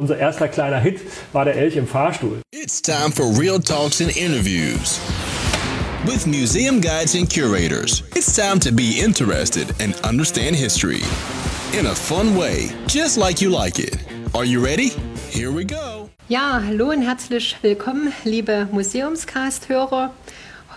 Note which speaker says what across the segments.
Speaker 1: Unser erster kleiner Hit war der Elch im Fahrstuhl.
Speaker 2: It's time for real talks and interviews with museum guides and curators. It's time to be interested and understand history in a fun way, just like you like it. Are you ready? Here we go.
Speaker 3: Ja, hallo und herzlich willkommen, liebe Museumscast-Hörer.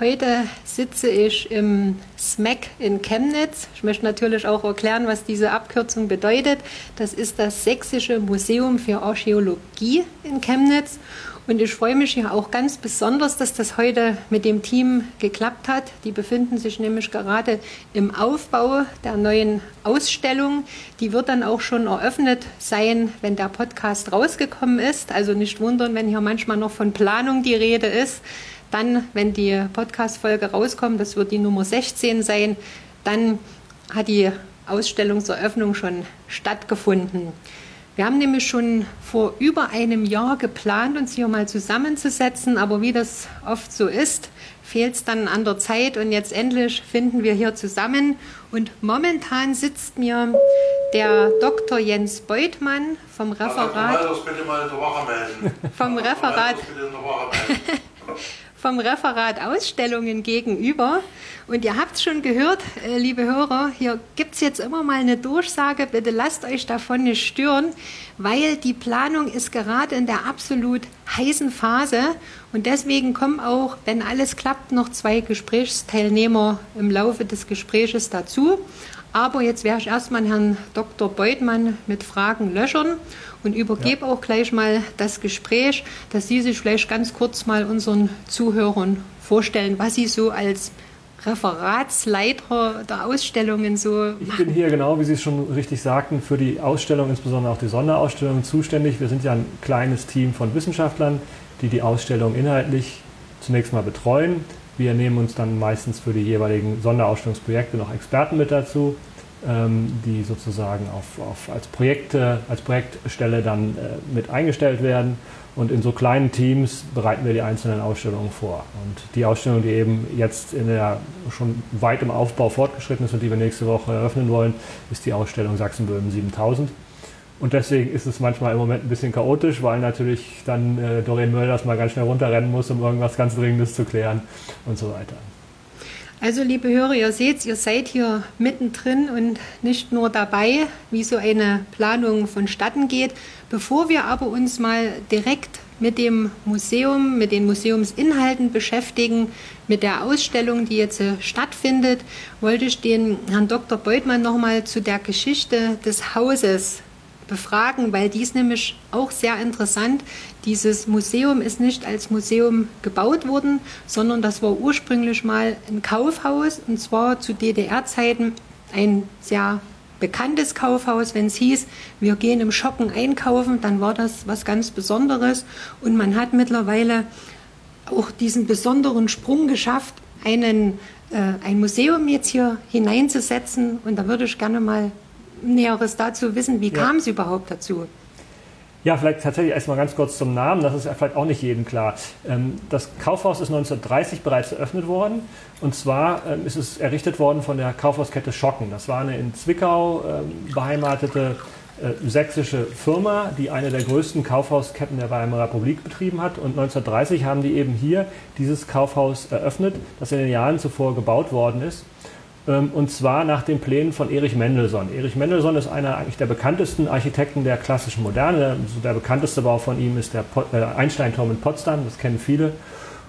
Speaker 3: Heute sitze ich im SMAC in Chemnitz. Ich möchte natürlich auch erklären, was diese Abkürzung bedeutet. Das ist das Sächsische Museum für Archäologie in Chemnitz. Und ich freue mich hier auch ganz besonders, dass das heute mit dem Team geklappt hat. Die befinden sich nämlich gerade im Aufbau der neuen Ausstellung. Die wird dann auch schon eröffnet sein, wenn der Podcast rausgekommen ist. Also nicht wundern, wenn hier manchmal noch von Planung die Rede ist. Dann, wenn die Podcast-Folge rauskommt, das wird die Nummer 16 sein, dann hat die Ausstellungseröffnung schon stattgefunden. Wir haben nämlich schon vor über einem Jahr geplant, uns hier mal zusammenzusetzen, aber wie das oft so ist, fehlt es dann an der Zeit und jetzt endlich finden wir hier zusammen. Und momentan sitzt mir der Dr. Jens Beutmann vom Referat. Vom Referat. vom Referat Ausstellungen gegenüber. Und ihr habt es schon gehört, äh, liebe Hörer, hier gibt es jetzt immer mal eine Durchsage, bitte lasst euch davon nicht stören, weil die Planung ist gerade in der absolut heißen Phase und deswegen kommen auch, wenn alles klappt, noch zwei Gesprächsteilnehmer im Laufe des Gespräches dazu. Aber jetzt werde ich erstmal Herrn Dr. Beutmann mit Fragen löchern und übergebe ja. auch gleich mal das Gespräch, dass Sie sich vielleicht ganz kurz mal unseren Zuhörern vorstellen, was Sie so als Referatsleiter der Ausstellungen so
Speaker 1: Ich bin hier genau, wie Sie es schon richtig sagten, für die Ausstellung, insbesondere auch die Sonderausstellung zuständig. Wir sind ja ein kleines Team von Wissenschaftlern, die die Ausstellung inhaltlich zunächst mal betreuen. Wir nehmen uns dann meistens für die jeweiligen Sonderausstellungsprojekte noch Experten mit dazu, ähm, die sozusagen auf, auf, als, Projekte, als Projektstelle dann äh, mit eingestellt werden. Und in so kleinen Teams bereiten wir die einzelnen Ausstellungen vor. Und die Ausstellung, die eben jetzt in der schon weit im Aufbau fortgeschritten ist und die wir nächste Woche eröffnen wollen, ist die Ausstellung Sachsenböhmen 7000. Und deswegen ist es manchmal im Moment ein bisschen chaotisch, weil natürlich dann äh, Doreen Mölders mal ganz schnell runterrennen muss, um irgendwas ganz Dringendes zu klären und so weiter.
Speaker 3: Also liebe Hörer, ihr seht, ihr seid hier mittendrin und nicht nur dabei, wie so eine Planung vonstatten geht. Bevor wir aber uns mal direkt mit dem Museum, mit den Museumsinhalten beschäftigen, mit der Ausstellung, die jetzt äh, stattfindet, wollte ich den Herrn Dr. Beutmann noch mal zu der Geschichte des Hauses befragen, weil dies nämlich auch sehr interessant. Dieses Museum ist nicht als Museum gebaut worden, sondern das war ursprünglich mal ein Kaufhaus und zwar zu DDR-Zeiten ein sehr bekanntes Kaufhaus, wenn es hieß, wir gehen im Shoppen einkaufen, dann war das was ganz Besonderes und man hat mittlerweile auch diesen besonderen Sprung geschafft, einen, äh, ein Museum jetzt hier hineinzusetzen und da würde ich gerne mal Näheres dazu wissen. Wie ja. kam es überhaupt dazu?
Speaker 1: Ja, vielleicht tatsächlich erstmal ganz kurz zum Namen, das ist ja vielleicht auch nicht jedem klar. Ähm, das Kaufhaus ist 1930 bereits eröffnet worden und zwar ähm, ist es errichtet worden von der Kaufhauskette Schocken. Das war eine in Zwickau ähm, beheimatete äh, sächsische Firma, die eine der größten Kaufhausketten der Weimarer Republik betrieben hat und 1930 haben die eben hier dieses Kaufhaus eröffnet, das in den Jahren zuvor gebaut worden ist. Ähm, und zwar nach den Plänen von Erich Mendelssohn. Erich Mendelssohn ist einer eigentlich der bekanntesten Architekten der klassischen Moderne. Der bekannteste Bau von ihm ist der äh, Einsteinturm in Potsdam, das kennen viele.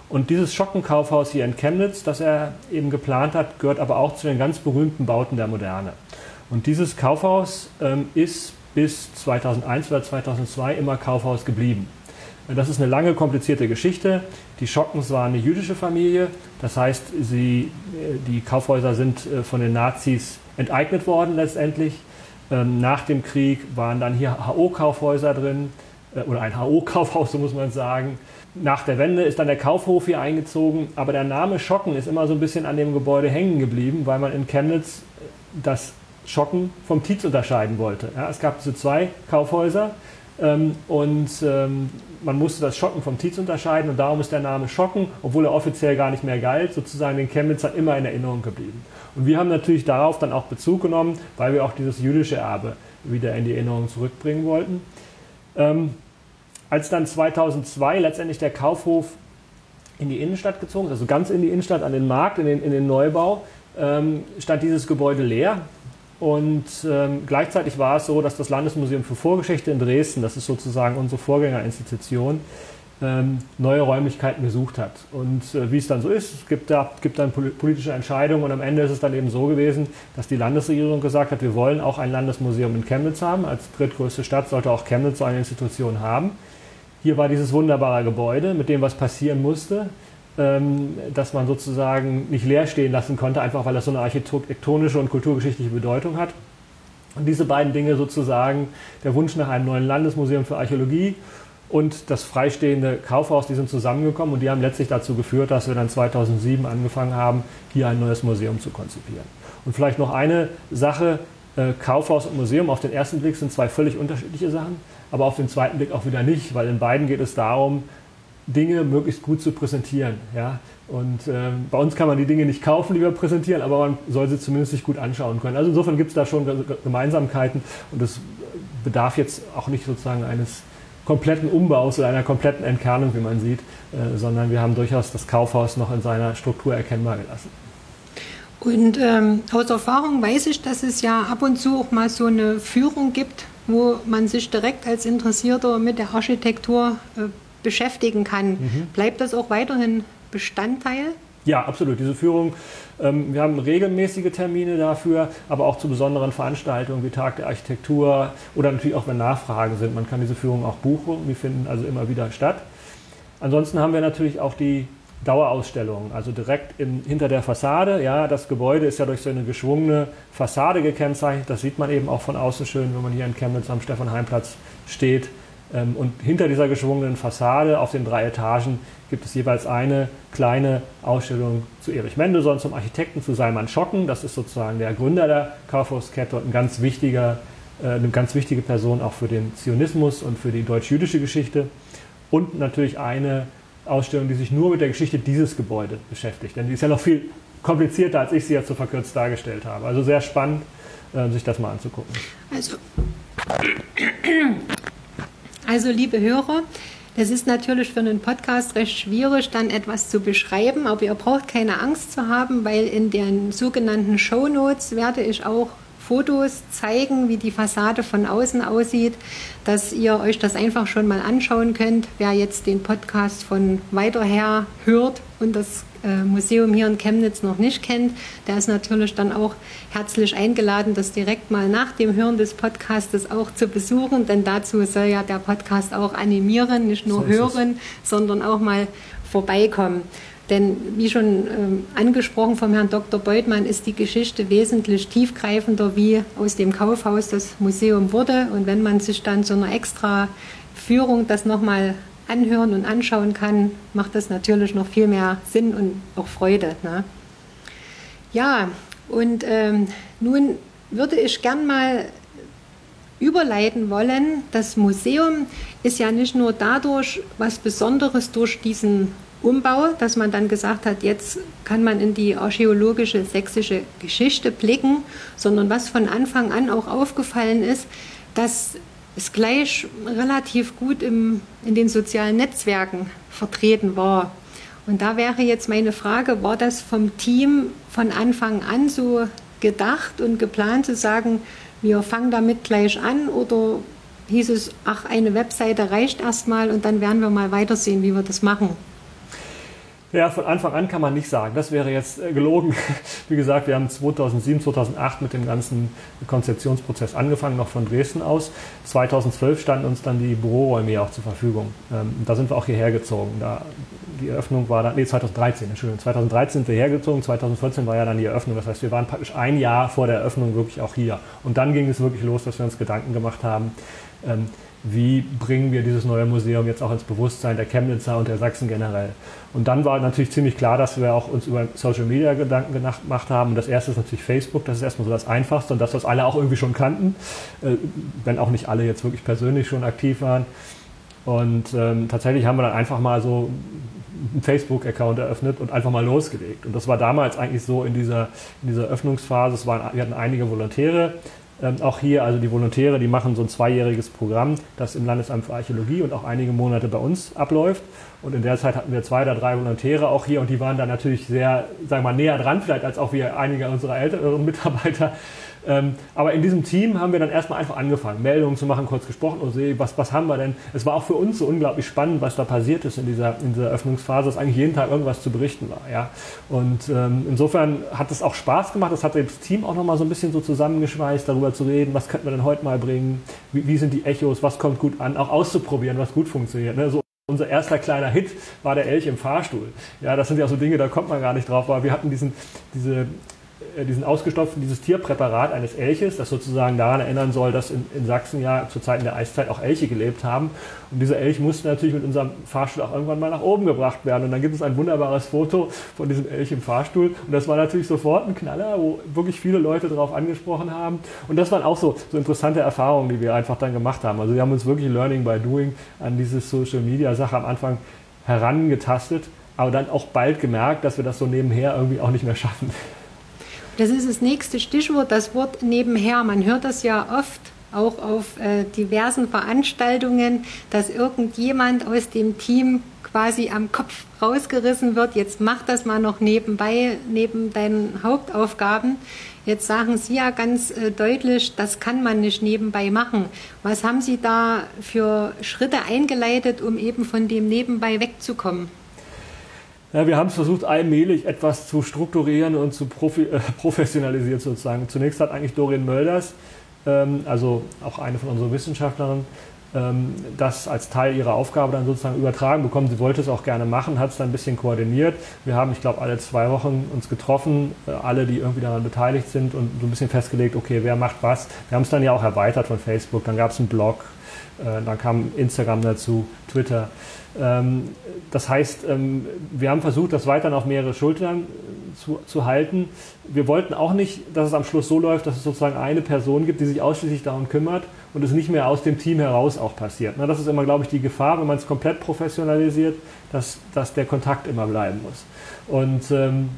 Speaker 1: Und dieses Schockenkaufhaus hier in Chemnitz, das er eben geplant hat, gehört aber auch zu den ganz berühmten Bauten der Moderne. Und dieses Kaufhaus ähm, ist bis 2001 oder 2002 immer Kaufhaus geblieben. Das ist eine lange, komplizierte Geschichte. Die Schockens waren eine jüdische Familie. Das heißt, sie, äh, die Kaufhäuser sind äh, von den Nazis enteignet worden letztendlich. Ähm, nach dem Krieg waren dann hier HO-Kaufhäuser drin, äh, oder ein HO-Kaufhaus, so muss man sagen. Nach der Wende ist dann der Kaufhof hier eingezogen, aber der Name Schocken ist immer so ein bisschen an dem Gebäude hängen geblieben, weil man in Chemnitz das Schocken vom Tietz unterscheiden wollte. Ja, es gab so zwei Kaufhäuser ähm, und ähm, man musste das Schocken vom Tietz unterscheiden und darum ist der Name Schocken, obwohl er offiziell gar nicht mehr galt, sozusagen den Chemnitzer immer in Erinnerung geblieben. Und wir haben natürlich darauf dann auch Bezug genommen, weil wir auch dieses jüdische Erbe wieder in die Erinnerung zurückbringen wollten. Ähm, als dann 2002 letztendlich der Kaufhof in die Innenstadt gezogen ist, also ganz in die Innenstadt, an den Markt, in den, in den Neubau, ähm, stand dieses Gebäude leer. Und ähm, gleichzeitig war es so, dass das Landesmuseum für Vorgeschichte in Dresden, das ist sozusagen unsere Vorgängerinstitution, ähm, neue Räumlichkeiten gesucht hat. Und äh, wie es dann so ist, es gibt, da, gibt dann politische Entscheidungen und am Ende ist es dann eben so gewesen, dass die Landesregierung gesagt hat, wir wollen auch ein Landesmuseum in Chemnitz haben. Als drittgrößte Stadt sollte auch Chemnitz so eine Institution haben. Hier war dieses wunderbare Gebäude, mit dem was passieren musste, ähm, dass man sozusagen nicht leer stehen lassen konnte, einfach weil das so eine architektonische und kulturgeschichtliche Bedeutung hat. Und diese beiden Dinge sozusagen, der Wunsch nach einem neuen Landesmuseum für Archäologie und das freistehende Kaufhaus, die sind zusammengekommen und die haben letztlich dazu geführt, dass wir dann 2007 angefangen haben, hier ein neues Museum zu konzipieren. Und vielleicht noch eine Sache, äh, Kaufhaus und Museum auf den ersten Blick sind zwei völlig unterschiedliche Sachen, aber auf den zweiten Blick auch wieder nicht, weil in beiden geht es darum, Dinge möglichst gut zu präsentieren. Ja? Und äh, bei uns kann man die Dinge nicht kaufen, die wir präsentieren, aber man soll sie zumindest sich gut anschauen können. Also insofern gibt es da schon Gemeinsamkeiten und es bedarf jetzt auch nicht sozusagen eines kompletten Umbaus oder einer kompletten Entkernung, wie man sieht, äh, sondern wir haben durchaus das Kaufhaus noch in seiner Struktur erkennbar gelassen.
Speaker 3: Und ähm, aus Erfahrung weiß ich, dass es ja ab und zu auch mal so eine Führung gibt, wo man sich direkt als Interessierter mit der Architektur äh, beschäftigen kann. Mhm. Bleibt das auch weiterhin Bestandteil?
Speaker 1: Ja, absolut. Diese Führung, ähm, wir haben regelmäßige Termine dafür, aber auch zu besonderen Veranstaltungen wie Tag der Architektur oder natürlich auch, wenn Nachfragen sind. Man kann diese Führung auch buchen, die finden also immer wieder statt. Ansonsten haben wir natürlich auch die Dauerausstellungen, also direkt in, hinter der Fassade. Ja, das Gebäude ist ja durch so eine geschwungene Fassade gekennzeichnet. Das sieht man eben auch von außen schön, wenn man hier in Chemnitz am Stefan-Heim-Platz steht. Ähm, und hinter dieser geschwungenen Fassade auf den drei Etagen gibt es jeweils eine kleine Ausstellung zu Erich Mendelssohn, zum Architekten, zu Salman Schocken. Das ist sozusagen der Gründer der Kaufhauskette und ein ganz wichtiger, äh, eine ganz wichtige Person auch für den Zionismus und für die deutsch-jüdische Geschichte. Und natürlich eine Ausstellung, die sich nur mit der Geschichte dieses Gebäudes beschäftigt. Denn die ist ja noch viel komplizierter, als ich sie jetzt so verkürzt dargestellt habe. Also sehr spannend, äh, sich das mal anzugucken.
Speaker 3: Also also, liebe Hörer, das ist natürlich für einen Podcast recht schwierig, dann etwas zu beschreiben, aber ihr braucht keine Angst zu haben, weil in den sogenannten Show Notes werde ich auch Fotos zeigen, wie die Fassade von außen aussieht, dass ihr euch das einfach schon mal anschauen könnt. Wer jetzt den Podcast von weiter her hört und das äh, Museum hier in Chemnitz noch nicht kennt, der ist natürlich dann auch herzlich eingeladen, das direkt mal nach dem Hören des Podcastes auch zu besuchen, denn dazu soll ja der Podcast auch animieren, nicht nur so hören, sondern auch mal vorbeikommen. Denn wie schon ähm, angesprochen vom Herrn Dr. Beutmann ist die Geschichte wesentlich tiefgreifender, wie aus dem Kaufhaus das Museum wurde. Und wenn man sich dann so einer extra Führung das nochmal anhören und anschauen kann, macht das natürlich noch viel mehr Sinn und auch Freude. Ne? Ja, und ähm, nun würde ich gern mal überleiten wollen. Das Museum ist ja nicht nur dadurch was Besonderes durch diesen Umbau, dass man dann gesagt hat, jetzt kann man in die archäologische sächsische Geschichte blicken, sondern was von Anfang an auch aufgefallen ist, dass es gleich relativ gut im, in den sozialen Netzwerken vertreten war. Und da wäre jetzt meine Frage, war das vom Team von Anfang an so gedacht und geplant zu sagen, wir fangen damit gleich an oder hieß es, ach, eine Webseite reicht erstmal und dann werden wir mal weitersehen, wie wir das machen?
Speaker 1: Ja, von Anfang an kann man nicht sagen. Das wäre jetzt äh, gelogen. Wie gesagt, wir haben 2007, 2008 mit dem ganzen Konzeptionsprozess angefangen, noch von Dresden aus. 2012 standen uns dann die Büroräume hier auch zur Verfügung. Ähm, da sind wir auch hierher gezogen. Da, die Eröffnung war dann, nee, 2013, Entschuldigung. 2013 sind wir hergezogen, 2014 war ja dann die Eröffnung. Das heißt, wir waren praktisch ein Jahr vor der Eröffnung wirklich auch hier. Und dann ging es wirklich los, dass wir uns Gedanken gemacht haben, ähm, wie bringen wir dieses neue Museum jetzt auch ins Bewusstsein der Chemnitzer und der Sachsen generell. Und dann war natürlich ziemlich klar, dass wir auch uns über Social Media Gedanken gemacht haben. Und das erste ist natürlich Facebook, das ist erstmal so das Einfachste und das, was alle auch irgendwie schon kannten, äh, wenn auch nicht alle jetzt wirklich persönlich schon aktiv waren. Und ähm, tatsächlich haben wir dann einfach mal so einen Facebook-Account eröffnet und einfach mal losgelegt. Und das war damals eigentlich so in dieser, in dieser Öffnungsphase. Es waren, wir hatten einige Volontäre, Ähm, auch hier, also die Volontäre, die machen so ein zweijähriges Programm, das im Landesamt für Archäologie und auch einige Monate bei uns abläuft. Und in der Zeit hatten wir zwei oder drei Volontäre auch hier und die waren da natürlich sehr, sagen wir mal, näher dran vielleicht als auch wir einige unserer älteren Mitarbeiter. Ähm, aber in diesem Team haben wir dann erstmal einfach angefangen, Meldungen zu machen, kurz gesprochen, oh see, was, was haben wir denn? Es war auch für uns so unglaublich spannend, was da passiert ist in dieser, in dieser Öffnungsphase, dass eigentlich jeden Tag irgendwas zu berichten war. Ja? Und ähm, insofern hat es auch Spaß gemacht, das hat das Team auch nochmal so ein bisschen so zusammengeschweißt, darüber zu reden, was könnten wir denn heute mal bringen, wie, wie sind die Echos, was kommt gut an, auch auszuprobieren, was gut funktioniert. Ne? So unser erster kleiner Hit war der Elch im Fahrstuhl. Ja, das sind ja so Dinge, da kommt man gar nicht drauf, aber wir hatten diesen, diese diesen ausgestopften, dieses Tierpräparat eines Elches, das sozusagen daran erinnern soll, dass in, in, Sachsen ja zu Zeiten der Eiszeit auch Elche gelebt haben. Und dieser Elch musste natürlich mit unserem Fahrstuhl auch irgendwann mal nach oben gebracht werden. Und dann gibt es ein wunderbares Foto von diesem Elch im Fahrstuhl. Und das war natürlich sofort ein Knaller, wo wirklich viele Leute darauf angesprochen haben. Und das waren auch so, so interessante Erfahrungen, die wir einfach dann gemacht haben. Also wir haben uns wirklich Learning by Doing an diese Social Media Sache am Anfang herangetastet, aber dann auch bald gemerkt, dass wir das so nebenher irgendwie auch nicht mehr schaffen.
Speaker 3: Das ist das nächste Stichwort, das Wort nebenher. Man hört das ja oft auch auf äh, diversen Veranstaltungen, dass irgendjemand aus dem Team quasi am Kopf rausgerissen wird. Jetzt mach das mal noch nebenbei, neben deinen Hauptaufgaben. Jetzt sagen Sie ja ganz äh, deutlich, das kann man nicht nebenbei machen. Was haben Sie da für Schritte eingeleitet, um eben von dem nebenbei wegzukommen?
Speaker 1: Ja, wir haben es versucht, allmählich etwas zu strukturieren und zu profi äh, professionalisieren sozusagen. Zunächst hat eigentlich Doreen Mölders, ähm, also auch eine von unseren Wissenschaftlerinnen, ähm, das als Teil ihrer Aufgabe dann sozusagen übertragen bekommen. Sie wollte es auch gerne machen, hat es dann ein bisschen koordiniert. Wir haben, ich glaube, alle zwei Wochen uns getroffen, äh, alle, die irgendwie daran beteiligt sind und so ein bisschen festgelegt, okay, wer macht was. Wir haben es dann ja auch erweitert von Facebook, dann gab es einen Blog, dann kam Instagram dazu, Twitter. Ähm, das heißt, ähm, wir haben versucht, das weiterhin auf mehrere Schultern äh, zu, zu, halten. Wir wollten auch nicht, dass es am Schluss so läuft, dass es sozusagen eine Person gibt, die sich ausschließlich darum kümmert und es nicht mehr aus dem Team heraus auch passiert. das ist immer, glaube ich, die Gefahr, wenn man es komplett professionalisiert, dass, dass der Kontakt immer bleiben muss. Und ähm,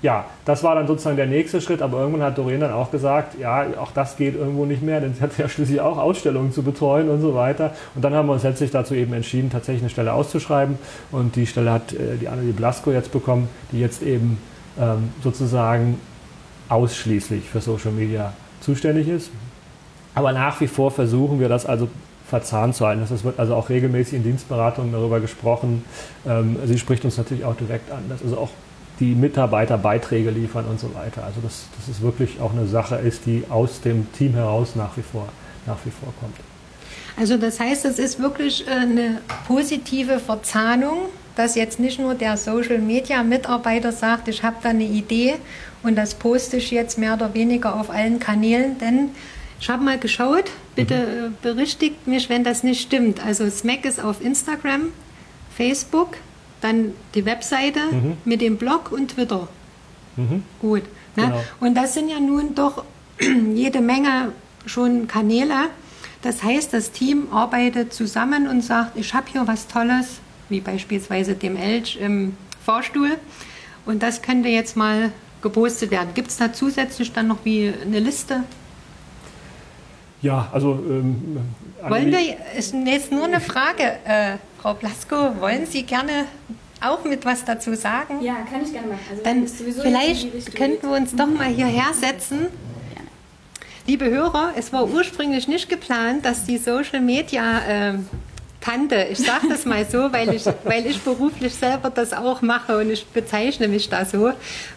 Speaker 1: ja, das war dann sozusagen der nächste Schritt, aber irgendwann hat Doreen dann auch gesagt, ja, auch das geht irgendwo nicht mehr, denn sie hat ja schließlich auch Ausstellungen zu betreuen und so weiter. Und dann haben wir uns letztlich dazu eben entschieden, tatsächlich eine Stelle auszuschreiben und die Stelle hat äh, die Annelie Blasko jetzt bekommen, die jetzt eben ähm, sozusagen ausschließlich für Social Media zuständig ist. Aber nach wie vor versuchen wir das also verzahnt zu halten. Es wird also auch regelmäßig in Dienstberatungen darüber gesprochen. Ähm, sie spricht uns natürlich auch direkt an, dass also auch die Mitarbeiter Beiträge liefern und so weiter. Also dass das ist wirklich auch eine Sache ist, die aus dem Team heraus nach wie vor, nach wie vor kommt.
Speaker 3: Also das heißt, es ist wirklich äh, eine positive Verzahnung, dass jetzt nicht nur der Social Media Mitarbeiter sagt, ich habe da eine Idee und das poste ich jetzt mehr oder weniger auf allen Kanälen, denn ich habe mal geschaut, bitte mhm. Äh, berichtigt mich, wenn das nicht stimmt. Also SMAC ist auf Instagram, Facebook, dann die Webseite mhm. mit dem Blog und Twitter. Mhm. Gut. Ne? Genau. Und das sind ja nun doch jede Menge schon Kanäle. Das heißt, das Team arbeitet zusammen und sagt, ich habe hier was Tolles, wie beispielsweise dem Elch im Fahrstuhl. Und das könnte jetzt mal gepostet werden. Gibt es da zusätzlich dann noch wie eine Liste?
Speaker 1: Ja, also. Ähm,
Speaker 3: wollen wir, ist jetzt nur eine Frage, äh, Frau Blasko, wollen Sie gerne auch mit was dazu sagen?
Speaker 4: Ja, kann ich gerne machen.
Speaker 3: Also, Dann vielleicht könnten wir uns doch mal hierher setzen. Liebe Hörer, es war ursprünglich nicht geplant, dass die Social Media äh, Tante, ich sage das mal so, weil ich, weil ich beruflich selber das auch mache und ich bezeichne mich da so,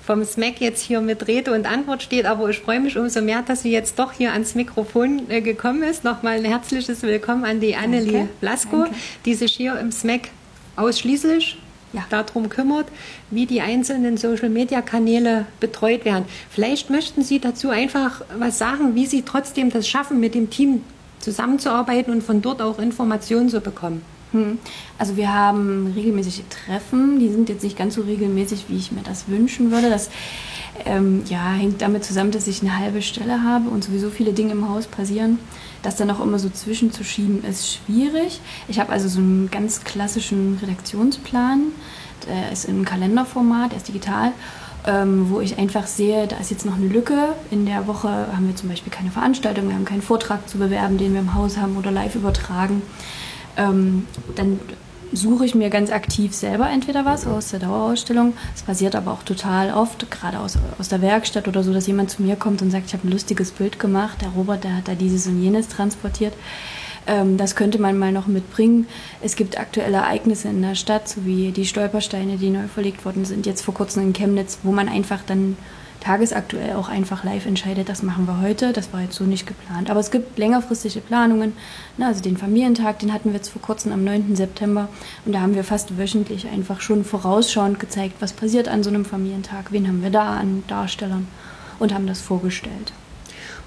Speaker 3: vom SMAC jetzt hier mit Rede und Antwort steht, aber ich freue mich umso mehr, dass sie jetzt doch hier ans Mikrofon äh, gekommen ist. Nochmal ein herzliches Willkommen an die Annelie Blasko, die sich hier im SMAC ausschließlich ja. darum kümmert, wie die einzelnen Social-Media-Kanäle betreut werden. Vielleicht möchten Sie dazu einfach was sagen, wie Sie trotzdem das schaffen, mit dem Team zusammenzuarbeiten und von dort auch Informationen zu bekommen.
Speaker 4: Hm. Also wir haben regelmäßige Treffen, die sind jetzt nicht ganz so regelmäßig, wie ich mir das wünschen würde. Das ähm, ja, hängt damit zusammen, dass ich eine halbe Stelle habe und sowieso viele Dinge im Haus passieren. Das dann auch immer so zwischenzuschieben, ist schwierig. Ich habe also so einen ganz klassischen Redaktionsplan. Der ist im Kalenderformat, der ist digital. Ähm, wo ich einfach sehe, da ist jetzt noch eine Lücke. In der Woche haben wir zum Beispiel keine Veranstaltung, wir haben keinen Vortrag zu bewerben, den wir im Haus haben oder live übertragen. Ähm, dann suche ich mir ganz aktiv selber entweder was aus der Dauerausstellung. Es passiert aber auch total oft, gerade aus, aus der Werkstatt oder so, dass jemand zu mir kommt und sagt, ich habe ein lustiges Bild gemacht, der Robert, der hat da dieses und jenes transportiert. Ähm, das könnte man mal noch mitbringen. Es gibt aktuelle Ereignisse in der Stadt, so wie die Stolpersteine, die neu verlegt worden sind, jetzt vor kurzem in Chemnitz, wo man einfach dann tagesaktuell auch einfach live entscheidet, das machen wir heute, das war jetzt so nicht geplant. Aber es gibt längerfristige Planungen, ne, also den Familientag, den hatten wir jetzt vor kurzem am 9. September und da haben wir fast wöchentlich einfach schon vorausschauend gezeigt, was passiert an so einem Familientag, wen haben wir da an Darstellern und haben das vorgestellt.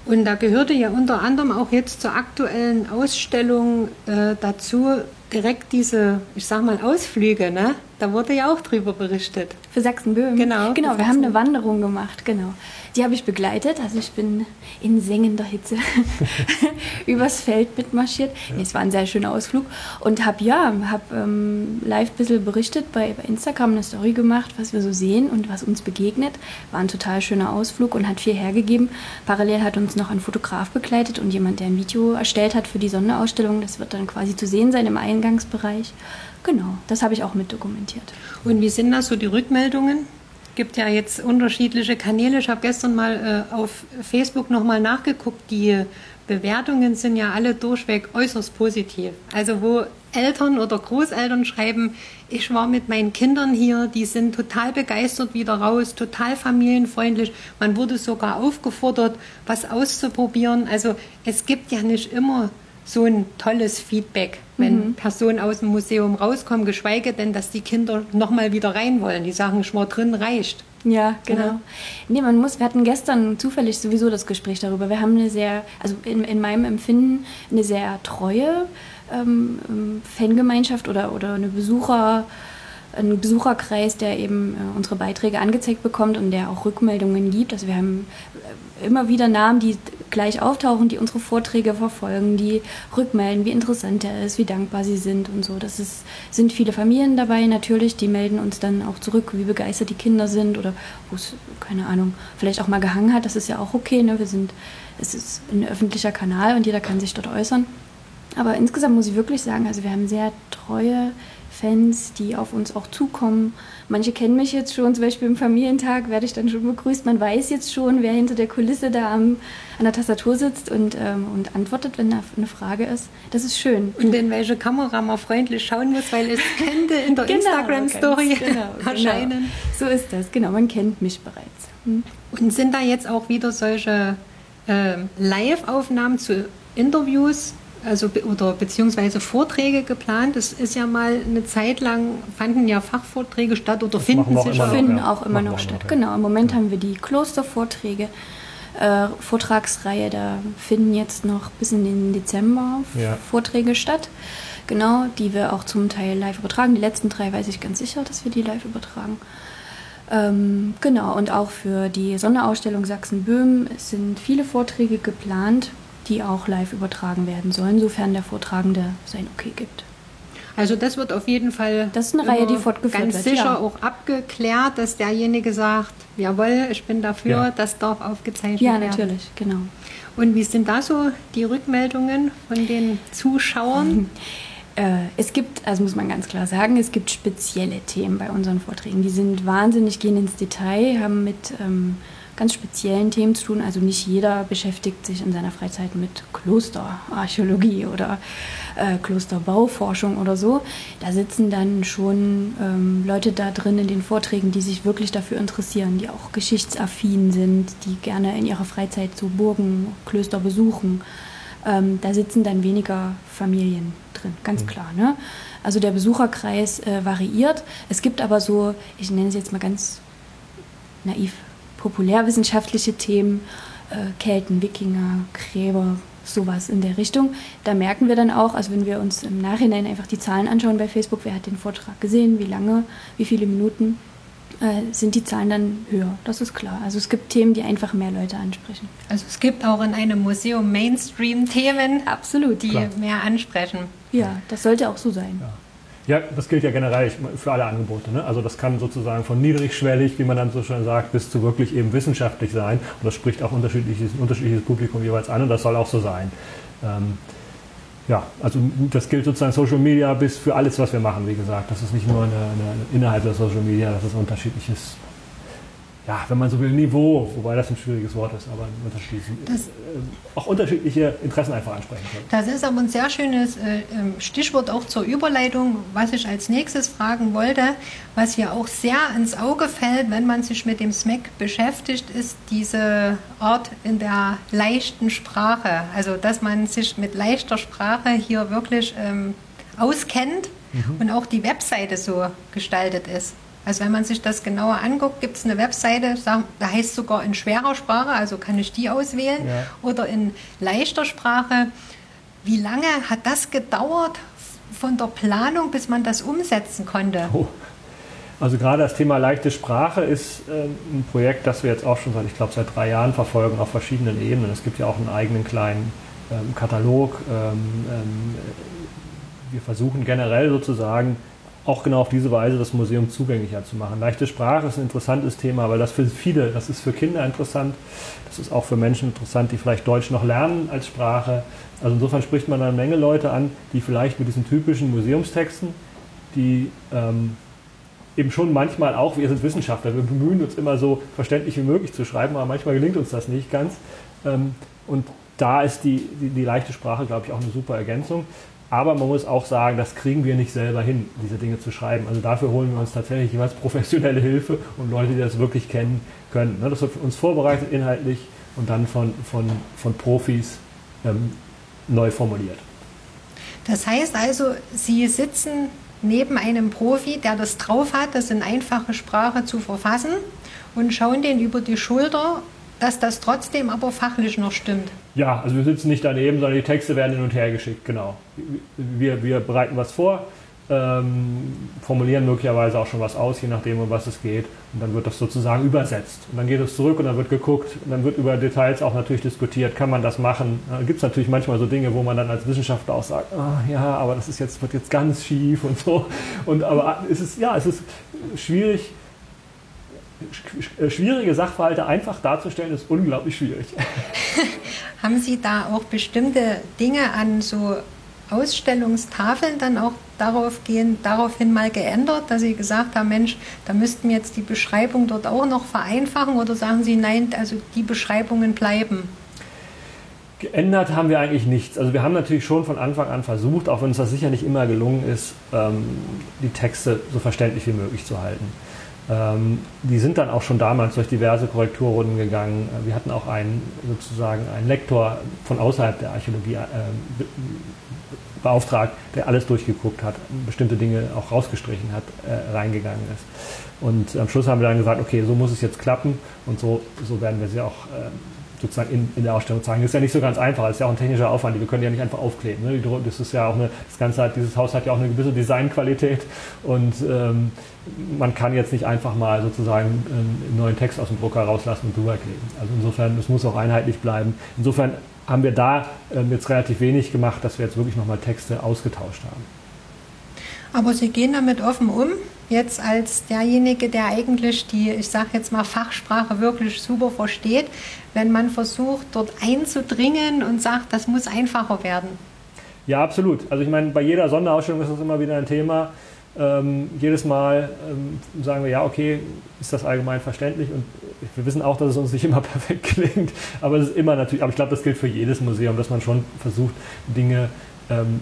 Speaker 3: Und da gehörte ja unter anderem auch jetzt zur aktuellen Ausstellung äh, dazu direkt diese, ich sag mal, Ausflüge, ne? Da wurde ja auch drüber berichtet.
Speaker 4: Für Sachsen-Böhmen?
Speaker 3: Genau.
Speaker 4: Genau, wir haben eine Wanderung gemacht, genau. Die habe ich begleitet, also ich bin in sengender Hitze übers Feld mitmarschiert. Ja. Es war ein sehr schöner Ausflug und habe ja, habe ähm, live ein bisschen berichtet, bei, bei Instagram eine Story gemacht, was wir so sehen und was uns begegnet. War ein total schöner Ausflug und hat viel hergegeben. Parallel hat uns noch ein Fotograf begleitet und jemand, der ein Video erstellt hat für die Sonderausstellung. Das wird dann quasi zu sehen sein im Eingangsbereich. Genau, das habe ich auch mit dokumentiert.
Speaker 3: Und wie sind da so die Rückmeldungen? Gibt ja jetzt unterschiedliche Kanäle. Ich habe gestern mal äh, auf Facebook nochmal nachgeguckt. Die Bewertungen sind ja alle durchweg äußerst positiv. Also wo Eltern oder Großeltern schreiben, ich war mit meinen Kindern hier, die sind total begeistert wieder raus, total familienfreundlich. Man wurde sogar aufgefordert, was auszuprobieren. Also es gibt ja nicht immer so ein tolles Feedback, wenn mhm. Personen aus dem Museum rauskommen, geschweige denn, dass die Kinder nochmal wieder rein wollen. Die sagen, war drin, reicht.
Speaker 4: Ja, genau. Ja. Nee, man muss, wir hatten gestern zufällig sowieso das Gespräch darüber. Wir haben eine sehr, also in, in meinem Empfinden, eine sehr treue ähm, ähm Fangemeinschaft oder, oder eine Besucher- ein Besucherkreis, der eben äh, unsere Beiträge angezeigt bekommt und der auch Rückmeldungen gibt. Also wir haben äh, immer wieder Namen, die gleich auftauchen, die unsere Vorträge verfolgen, die rückmelden, wie interessant er ist, wie dankbar sie sind und so. Das ist, sind viele Familien dabei natürlich, die melden uns dann auch zurück, wie begeistert die Kinder sind oder wo es, keine Ahnung, vielleicht auch mal gehangen hat. Das ist ja auch okay. Ne? Wir sind, es ist ein öffentlicher Kanal und jeder kann sich dort äußern. Aber insgesamt muss ich wirklich sagen, also wir haben sehr treue Fans, die auf uns auch zukommen. Manche kennen mich jetzt schon, zum Beispiel im Familientag werde ich dann schon begrüßt. Man weiß jetzt schon, wer hinter der Kulisse da am, an der Tastatur sitzt und, ähm, und antwortet, wenn da eine Frage ist. Das ist schön.
Speaker 3: Und in welche Kamera man freundlich schauen muss, weil es könnte in der genau, Instagram-Story genau, genau, erscheinen. Genau.
Speaker 4: So ist das, genau. Man kennt mich bereits.
Speaker 3: Hm. Und sind da jetzt auch wieder solche äh, Live-Aufnahmen zu Interviews also oder beziehungsweise Vorträge geplant. Es ist ja mal eine Zeit lang fanden ja Fachvorträge statt oder das finden sich
Speaker 4: auch, finden auch immer noch statt. Noch, genau, im Moment ja. haben wir die Klostervorträge. Äh, Vortragsreihe, da finden jetzt noch bis in den Dezember ja. Vorträge statt. Genau, die wir auch zum Teil live übertragen. Die letzten drei weiß ich ganz sicher, dass wir die live übertragen. Ähm, genau, und auch für die Sonderausstellung Sachsen-Böhmen sind viele Vorträge geplant die auch live übertragen werden sollen, sofern der Vortragende sein Okay gibt.
Speaker 3: Also das wird auf jeden Fall
Speaker 4: das ist eine Reihe, die fortgeführt
Speaker 3: ganz
Speaker 4: wird,
Speaker 3: sicher ja. auch abgeklärt, dass derjenige sagt, jawohl, ich bin dafür, ja. das darf aufgezeichnet
Speaker 4: werden.
Speaker 3: Ja,
Speaker 4: natürlich, genau.
Speaker 3: Und wie sind da so die Rückmeldungen von den Zuschauern?
Speaker 4: Äh, es gibt, also muss man ganz klar sagen, es gibt spezielle Themen bei unseren Vorträgen. Die sind wahnsinnig, gehen ins Detail, haben mit ähm, ganz speziellen Themen zu tun. Also nicht jeder beschäftigt sich in seiner Freizeit mit Klosterarchäologie oder äh, Klosterbauforschung oder so. Da sitzen dann schon ähm, Leute da drin in den Vorträgen, die sich wirklich dafür interessieren, die auch geschichtsaffin sind, die gerne in ihrer Freizeit so Burgen, Klöster besuchen. Ähm, da sitzen dann weniger Familien drin, ganz mhm. klar. Ne? Also der Besucherkreis äh, variiert. Es gibt aber so, ich nenne es jetzt mal ganz naiv, populärwissenschaftliche Themen, äh, Kelten, Wikinger, Gräber, sowas in der Richtung. Da merken wir dann auch, also wenn wir uns im Nachhinein einfach die Zahlen anschauen bei Facebook, wer hat den Vortrag gesehen, wie lange, wie viele Minuten, äh, sind die Zahlen dann höher. Das ist klar. Also es gibt Themen, die einfach mehr Leute ansprechen.
Speaker 3: Also es gibt auch in einem Museum Mainstream-Themen,
Speaker 4: absolut,
Speaker 3: die klar. mehr ansprechen.
Speaker 4: Ja, das sollte auch so sein. Ja.
Speaker 1: Ja, das gilt ja generell für alle Angebote. Ne? Also das kann sozusagen von niedrigschwellig, wie man dann so schön sagt, bis zu wirklich eben wissenschaftlich sein. Und das spricht auch unterschiedliches, unterschiedliches Publikum jeweils an und das soll auch so sein. Ähm, ja, also das gilt sozusagen Social Media bis für alles, was wir machen, wie gesagt. Das ist nicht nur eine, eine, innerhalb der Social Media, das ist unterschiedliches ja, wenn man so will, Niveau, wobei das ein schwieriges Wort ist, aber das, äh, auch unterschiedliche Interessen einfach ansprechen können.
Speaker 3: Das ist aber ein sehr schönes äh, ähm, Stichwort auch zur Überleitung, was ich als nächstes fragen wollte, was hier auch sehr ins Auge fällt, wenn man sich mit dem SMAC beschäftigt, ist diese Art in der leichten Sprache. Also, dass man sich mit leichter Sprache hier wirklich ähm, auskennt mhm. und auch die Webseite so gestaltet ist. Also wenn man sich das genauer anguckt, gibt es eine Webseite, da heißt sogar in schwerer Sprache, also kann ich die auswählen, ja. oder in leichter Sprache. Wie lange hat das gedauert von der Planung, bis man das umsetzen konnte? Oh.
Speaker 1: Also gerade das Thema leichte Sprache ist äh, ein Projekt, das wir jetzt auch schon seit, ich glaube, seit drei Jahren verfolgen auf verschiedenen Ebenen. Es gibt ja auch einen eigenen kleinen ähm, Katalog. Ähm, ähm, wir versuchen generell sozusagen auch genau auf diese Weise das Museum zugänglicher zu machen. Leichte Sprache ist ein interessantes Thema, weil das für viele, das ist für Kinder interessant, das ist auch für Menschen interessant, die vielleicht Deutsch noch lernen als Sprache. Also insofern spricht man eine Menge Leute an, die vielleicht mit diesen typischen Museumstexten, die ähm, eben schon manchmal auch, wir sind Wissenschaftler, wir bemühen uns immer so verständlich wie möglich zu schreiben, aber manchmal gelingt uns das nicht ganz. Ähm, und da ist die, die, die leichte Sprache, glaube ich, auch eine super Ergänzung. Aber man muss auch sagen, das kriegen wir nicht selber hin, diese Dinge zu schreiben. Also dafür holen wir uns tatsächlich jeweils professionelle Hilfe und Leute, die das wirklich kennen können. Ne, das wird für uns vorbereitet inhaltlich und dann von, von, von Profis ähm, neu formuliert.
Speaker 3: Das heißt also, Sie sitzen neben einem Profi, der das drauf hat, das in einfache Sprache zu verfassen und schauen den über die Schulter dass das trotzdem aber fachlich noch stimmt.
Speaker 1: Ja, also wir sitzen nicht daneben, sondern die Texte werden hin und her geschickt, genau. Wir, wir bereiten was vor, ähm, formulieren möglicherweise auch schon was aus, je nachdem, um was es geht. Und dann wird das sozusagen übersetzt. Und dann geht es zurück und dann wird geguckt und dann wird über Details auch natürlich diskutiert, kann man das machen. Da gibt es natürlich manchmal so Dinge, wo man dann als Wissenschaftler auch sagt, oh, ja, aber das ist jetzt, wird jetzt ganz schief und so. Und aber es ist, ja, es ist schwierig, schwierige Sachverhalte einfach darzustellen, ist unglaublich schwierig.
Speaker 3: Haben Sie da auch bestimmte Dinge an so Ausstellungstafeln dann auch darauf gehen, daraufhin mal geändert, dass Sie gesagt haben, Mensch, da müssten wir jetzt die Beschreibung dort auch noch vereinfachen oder sagen Sie, nein, also die Beschreibungen bleiben?
Speaker 1: Geändert haben wir eigentlich nichts. Also wir haben natürlich schon von Anfang an versucht, auch wenn uns das sicher nicht immer gelungen ist, ähm, die Texte so verständlich wie möglich zu halten. Ähm, die sind dann auch schon damals durch diverse Korrekturrunden gegangen. Äh, wir hatten auch einen sozusagen einen Lektor von außerhalb der Archäologie äh, beauftragt, der alles durchgeguckt hat, bestimmte Dinge auch rausgestrichen hat, äh, reingegangen ist. Und am Schluss haben wir dann gesagt, okay, so muss es jetzt klappen und so, so werden wir sie auch äh, sozusagen in, in, der Ausstellung zeigen. Das ist ja nicht so ganz einfach, das ist ja auch ein technischer Aufwand, wir können ja nicht einfach aufkleben. Ne? Das ist ja auch eine, das Ganze hat, dieses Haus hat ja auch eine gewisse Designqualität und ähm, man kann jetzt nicht einfach mal sozusagen einen neuen Text aus dem Drucker rauslassen und drüber kleben. Also insofern, es muss auch einheitlich bleiben. Insofern haben wir da ähm, jetzt relativ wenig gemacht, dass wir jetzt wirklich nochmal Texte ausgetauscht haben.
Speaker 3: Aber Sie gehen damit offen um, jetzt als derjenige, der eigentlich die, ich sage jetzt mal, Fachsprache wirklich super versteht, wenn man versucht, dort einzudringen und sagt, das muss einfacher werden.
Speaker 1: Ja, absolut. Also ich meine, bei jeder Sonderausstellung ist das immer wieder ein Thema. Ähm, jedes Mal ähm, sagen wir, ja, okay, ist das allgemein verständlich und wir wissen auch, dass es uns nicht immer perfekt klingt, aber es ist immer natürlich, aber ich glaube, das gilt für jedes Museum, dass man schon versucht, Dinge, ähm,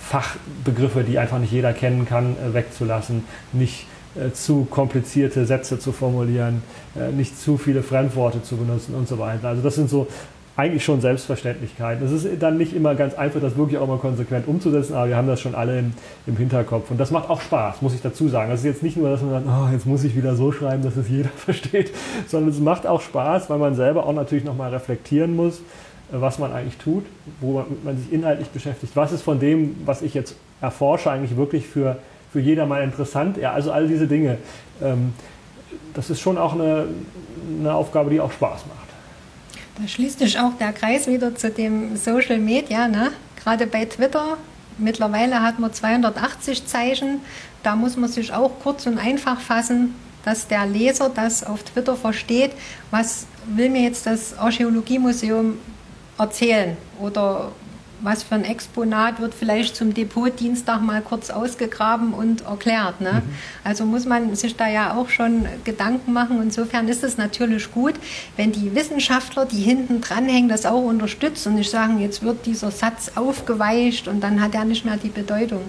Speaker 1: Fachbegriffe, die einfach nicht jeder kennen kann, äh, wegzulassen, nicht äh, zu komplizierte Sätze zu formulieren, nicht zu viele Fremdworte zu benutzen und so weiter. Also das sind so eigentlich schon Selbstverständlichkeiten. Es ist dann nicht immer ganz einfach, das wirklich auch mal konsequent umzusetzen, aber wir haben das schon alle im, im Hinterkopf. Und das macht auch Spaß, muss ich dazu sagen. Das ist jetzt nicht nur, dass man sagt, oh, jetzt muss ich wieder so schreiben, dass es jeder versteht, sondern es macht auch Spaß, weil man selber auch natürlich nochmal reflektieren muss, äh, was man eigentlich tut, wo man, man, sich inhaltlich beschäftigt. Was ist von dem, was ich jetzt erforsche, eigentlich wirklich für, für jedermann interessant? Ja, also all diese Dinge. Ähm, das ist schon auch eine, eine Aufgabe, die auch Spaß macht.
Speaker 3: Da schließt sich auch der Kreis wieder zu dem Social Media. Ne? Gerade bei Twitter Mittlerweile hat man 280 Zeichen. Da muss man sich auch kurz und einfach fassen, dass der Leser das auf Twitter versteht. Was will mir jetzt das Archäologiemuseum erzählen? Oder was für ein Exponat wird vielleicht zum Depotdienstag mal kurz ausgegraben und erklärt. Ne? Mhm. Also muss man sich da ja auch schon Gedanken machen. Insofern ist es natürlich gut, wenn die Wissenschaftler, die hinten dranhängen, das auch unterstützen und nicht sagen, jetzt wird dieser Satz aufgeweicht und dann hat er nicht mehr die Bedeutung.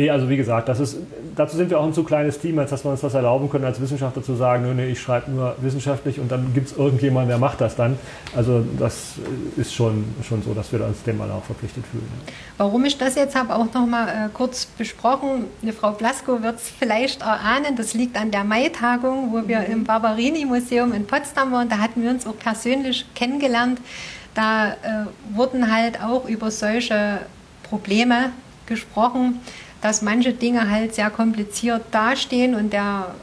Speaker 1: Nee, also wie gesagt, das ist, dazu sind wir auch ein zu kleines Team, als dass wir uns das erlauben können, als Wissenschaftler zu sagen, nee, nee ich schreibe nur wissenschaftlich und dann gibt es irgendjemanden, der macht das dann. Also das ist schon, schon so, dass wir uns dem mal auch verpflichtet fühlen.
Speaker 3: Warum ich das jetzt habe, auch noch mal äh, kurz besprochen. Eine Frau Blasko wird es vielleicht erahnen, das liegt an der Mai-Tagung, wo wir mhm. im Barberini-Museum in Potsdam waren. Da hatten wir uns auch persönlich kennengelernt. Da äh, wurden halt auch über solche Probleme gesprochen dass manche Dinge halt sehr kompliziert dastehen und der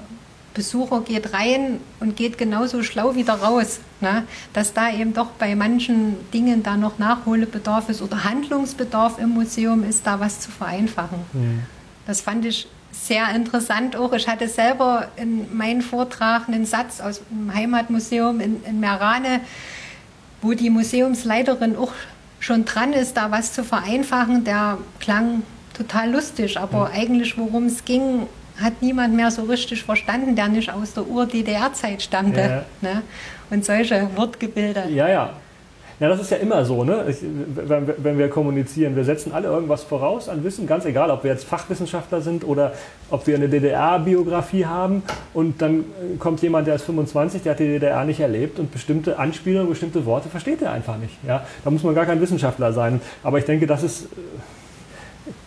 Speaker 3: Besucher geht rein und geht genauso schlau wieder raus. Ne? Dass da eben doch bei manchen Dingen da noch Nachholbedarf ist oder Handlungsbedarf im Museum ist, da was zu vereinfachen. Mhm. Das fand ich sehr interessant auch. Ich hatte selber in meinem Vortrag einen Satz aus dem Heimatmuseum in, in Merane, wo die Museumsleiterin auch schon dran ist, da was zu vereinfachen. Der klang total lustig, aber ja. eigentlich worum es ging, hat niemand mehr so richtig verstanden, der nicht aus der Ur-DDR-Zeit stammte. Ja. Ne? Und solche Wortgebilde.
Speaker 1: Ja, ja. Ja, das ist ja immer so, ne? Ich, wenn, wenn, wir kommunizieren. Wir setzen alle irgendwas voraus an Wissen, ganz egal, ob wir jetzt Fachwissenschaftler sind oder ob wir eine DDR-Biografie haben. Und dann kommt jemand, der ist 25, der hat die DDR nicht erlebt und bestimmte Anspielungen, bestimmte Worte versteht er einfach nicht. Ja? Da muss man gar kein Wissenschaftler sein. Aber ich denke, das ist